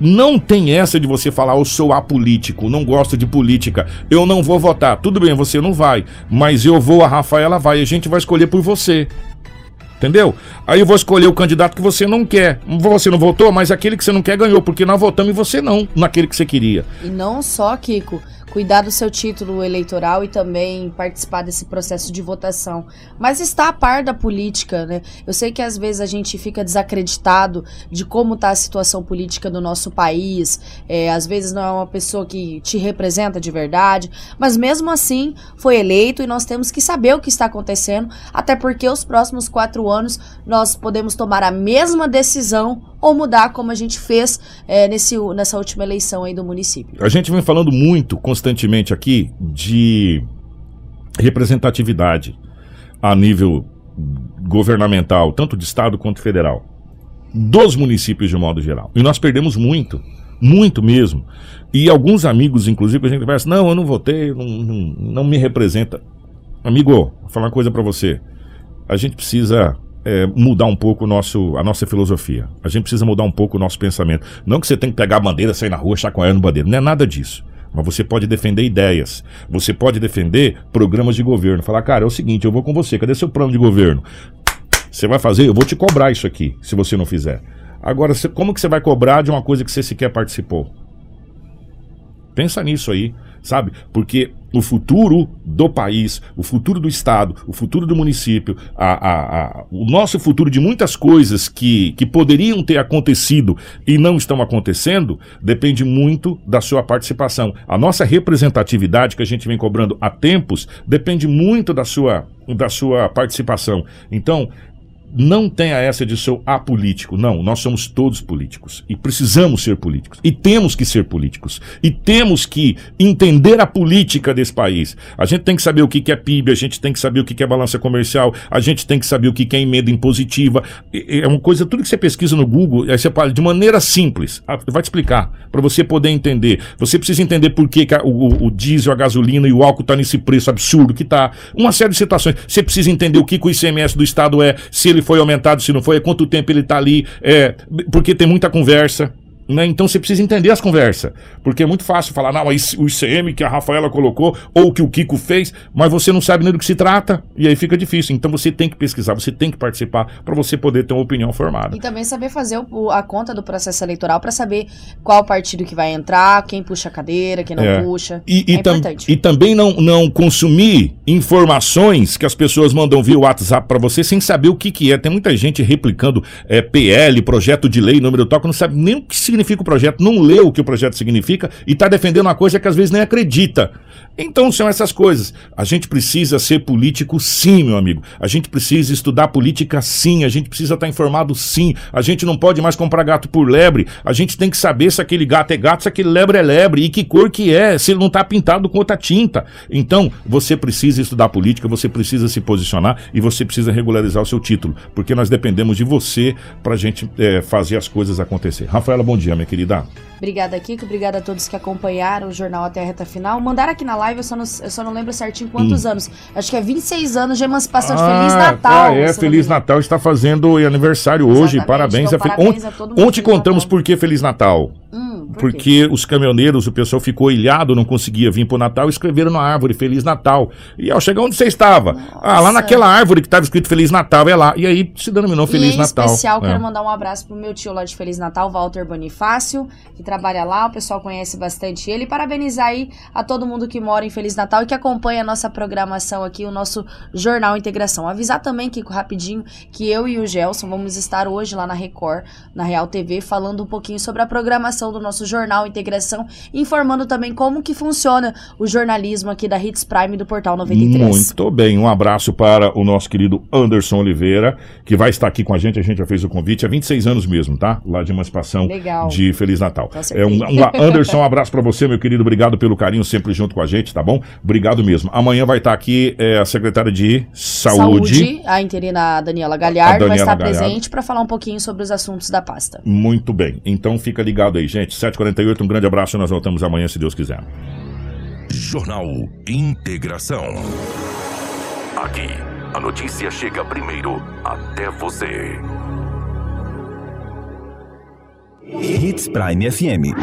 não tem essa de você falar, eu sou apolítico, não gosto de política, eu não vou votar. Tudo bem, você não vai, mas eu vou, a Rafaela vai, a gente vai escolher por você. Entendeu? Aí eu vou escolher o candidato que você não quer. Você não votou, mas aquele que você não quer ganhou, porque nós votamos em você não, naquele que você queria. E não só, Kiko cuidar do seu título eleitoral e também participar desse processo de votação. Mas está a par da política, né? Eu sei que às vezes a gente fica desacreditado de como está a situação política do nosso país. É, às vezes não é uma pessoa que te representa de verdade, mas mesmo assim foi eleito e nós temos que saber o que está acontecendo, até porque os próximos quatro anos nós podemos tomar a mesma decisão ou mudar como a gente fez é, nesse, nessa última eleição aí do município. A gente vem falando muito constantemente aqui de representatividade a nível governamental, tanto de estado quanto federal, dos municípios de modo geral. E nós perdemos muito, muito mesmo. E alguns amigos, inclusive, a gente conversa, não, eu não votei, não, não, não me representa. Amigo, vou falar uma coisa para você. A gente precisa é, mudar um pouco nosso, a nossa filosofia. A gente precisa mudar um pouco o nosso pensamento. Não que você tem que pegar a bandeira, sair na rua, chacoalhando bandeira. Não é nada disso. Mas você pode defender ideias. Você pode defender programas de governo. Falar, cara, é o seguinte, eu vou com você. Cadê seu plano de governo? Você vai fazer? Eu vou te cobrar isso aqui, se você não fizer. Agora, como que você vai cobrar de uma coisa que você sequer participou? Pensa nisso aí sabe? Porque o futuro do país, o futuro do Estado, o futuro do município, a, a, a, o nosso futuro de muitas coisas que, que poderiam ter acontecido e não estão acontecendo, depende muito da sua participação. A nossa representatividade, que a gente vem cobrando há tempos, depende muito da sua, da sua participação. Então, não tenha essa de ser apolítico. Não, nós somos todos políticos e precisamos ser políticos. E temos que ser políticos. E temos que entender a política desse país. A gente tem que saber o que é PIB, a gente tem que saber o que é balança comercial, a gente tem que saber o que é emenda impositiva. É uma coisa, tudo que você pesquisa no Google, aí você fala de maneira simples. Ah, vai te explicar, para você poder entender. Você precisa entender por que, o, o, diesel, a gasolina e o álcool tá nesse preço absurdo que tá. Uma série de situações. Você precisa entender o que, que o ICMS do Estado é, se ele ele foi aumentado, se não foi, quanto tempo ele está ali, é, porque tem muita conversa. Né? Então você precisa entender as conversas. Porque é muito fácil falar, não, o ICM que a Rafaela colocou, ou que o Kiko fez, mas você não sabe nem do que se trata, e aí fica difícil. Então você tem que pesquisar, você tem que participar para você poder ter uma opinião formada. E também saber fazer o, a conta do processo eleitoral para saber qual partido que vai entrar, quem puxa a cadeira, quem não é. puxa. E, é e, tam, e também não, não consumir informações que as pessoas mandam via WhatsApp para você sem saber o que, que é. Tem muita gente replicando é, PL, projeto de lei, número tal, que não sabe nem o que significa significa o projeto, não lê o que o projeto significa e está defendendo uma coisa que às vezes nem acredita. Então são essas coisas. A gente precisa ser político sim, meu amigo. A gente precisa estudar política sim. A gente precisa estar informado sim. A gente não pode mais comprar gato por lebre. A gente tem que saber se aquele gato é gato, se aquele lebre é lebre e que cor que é, se ele não está pintado com outra tinta. Então você precisa estudar política, você precisa se posicionar e você precisa regularizar o seu título, porque nós dependemos de você para a gente é, fazer as coisas acontecer. Rafaela, bom dia, minha querida. Obrigada, Kiko. Obrigada a todos que acompanharam o Jornal até a reta final. Mandaram aqui na live, eu só não, eu só não lembro certinho quantos Hum. anos. Acho que é 26 anos de emancipação de Feliz Natal. Ah, é, Feliz. Natal está fazendo aniversário hoje. Exatamente, Parabéns. então, a parabéns a todo mundo, ontem contamos por que Feliz Natal. Hum? Porque os caminhoneiros, o pessoal ficou ilhado, não conseguia vir pro Natal, escreveram na árvore Feliz Natal. E ao chegar onde você estava? Ah, lá naquela árvore que estava escrito Feliz Natal, é lá. E aí se denominou Feliz e em Natal. especial, É. quero mandar um abraço pro meu tio lá de Feliz Natal, Walter Bonifácio, que trabalha lá, o pessoal conhece bastante ele. E parabenizar aí a todo mundo que mora em Feliz Natal e que acompanha a nossa programação aqui, o nosso Jornal Integração. Avisar também, Kiko, rapidinho, que eu e o Gelson vamos estar hoje lá na Record, na Real TV, falando um pouquinho sobre a programação do nosso Jornal Integração, informando também como que funciona o jornalismo aqui da Hits Prime do Portal 93. Muito bem, um abraço para o nosso querido Anderson Oliveira, que vai estar aqui com a gente, a gente já fez o convite, há 26 anos mesmo, tá? Lá de emancipação Legal. de Feliz Natal. É um, um- Anderson, um abraço para você, meu querido, obrigado pelo carinho sempre junto com a gente, tá bom? Obrigado mesmo. Amanhã vai estar aqui é, a secretária de Saúde. a interina Daniela Galhardo, Daniela vai estar Galhardo. presente para falar um pouquinho sobre os assuntos da pasta. Muito bem, então fica ligado aí, gente. 7h48, um grande abraço, nós voltamos amanhã, se Deus quiser. Jornal Integração. Aqui, a notícia chega primeiro até você. Hits Prime FM.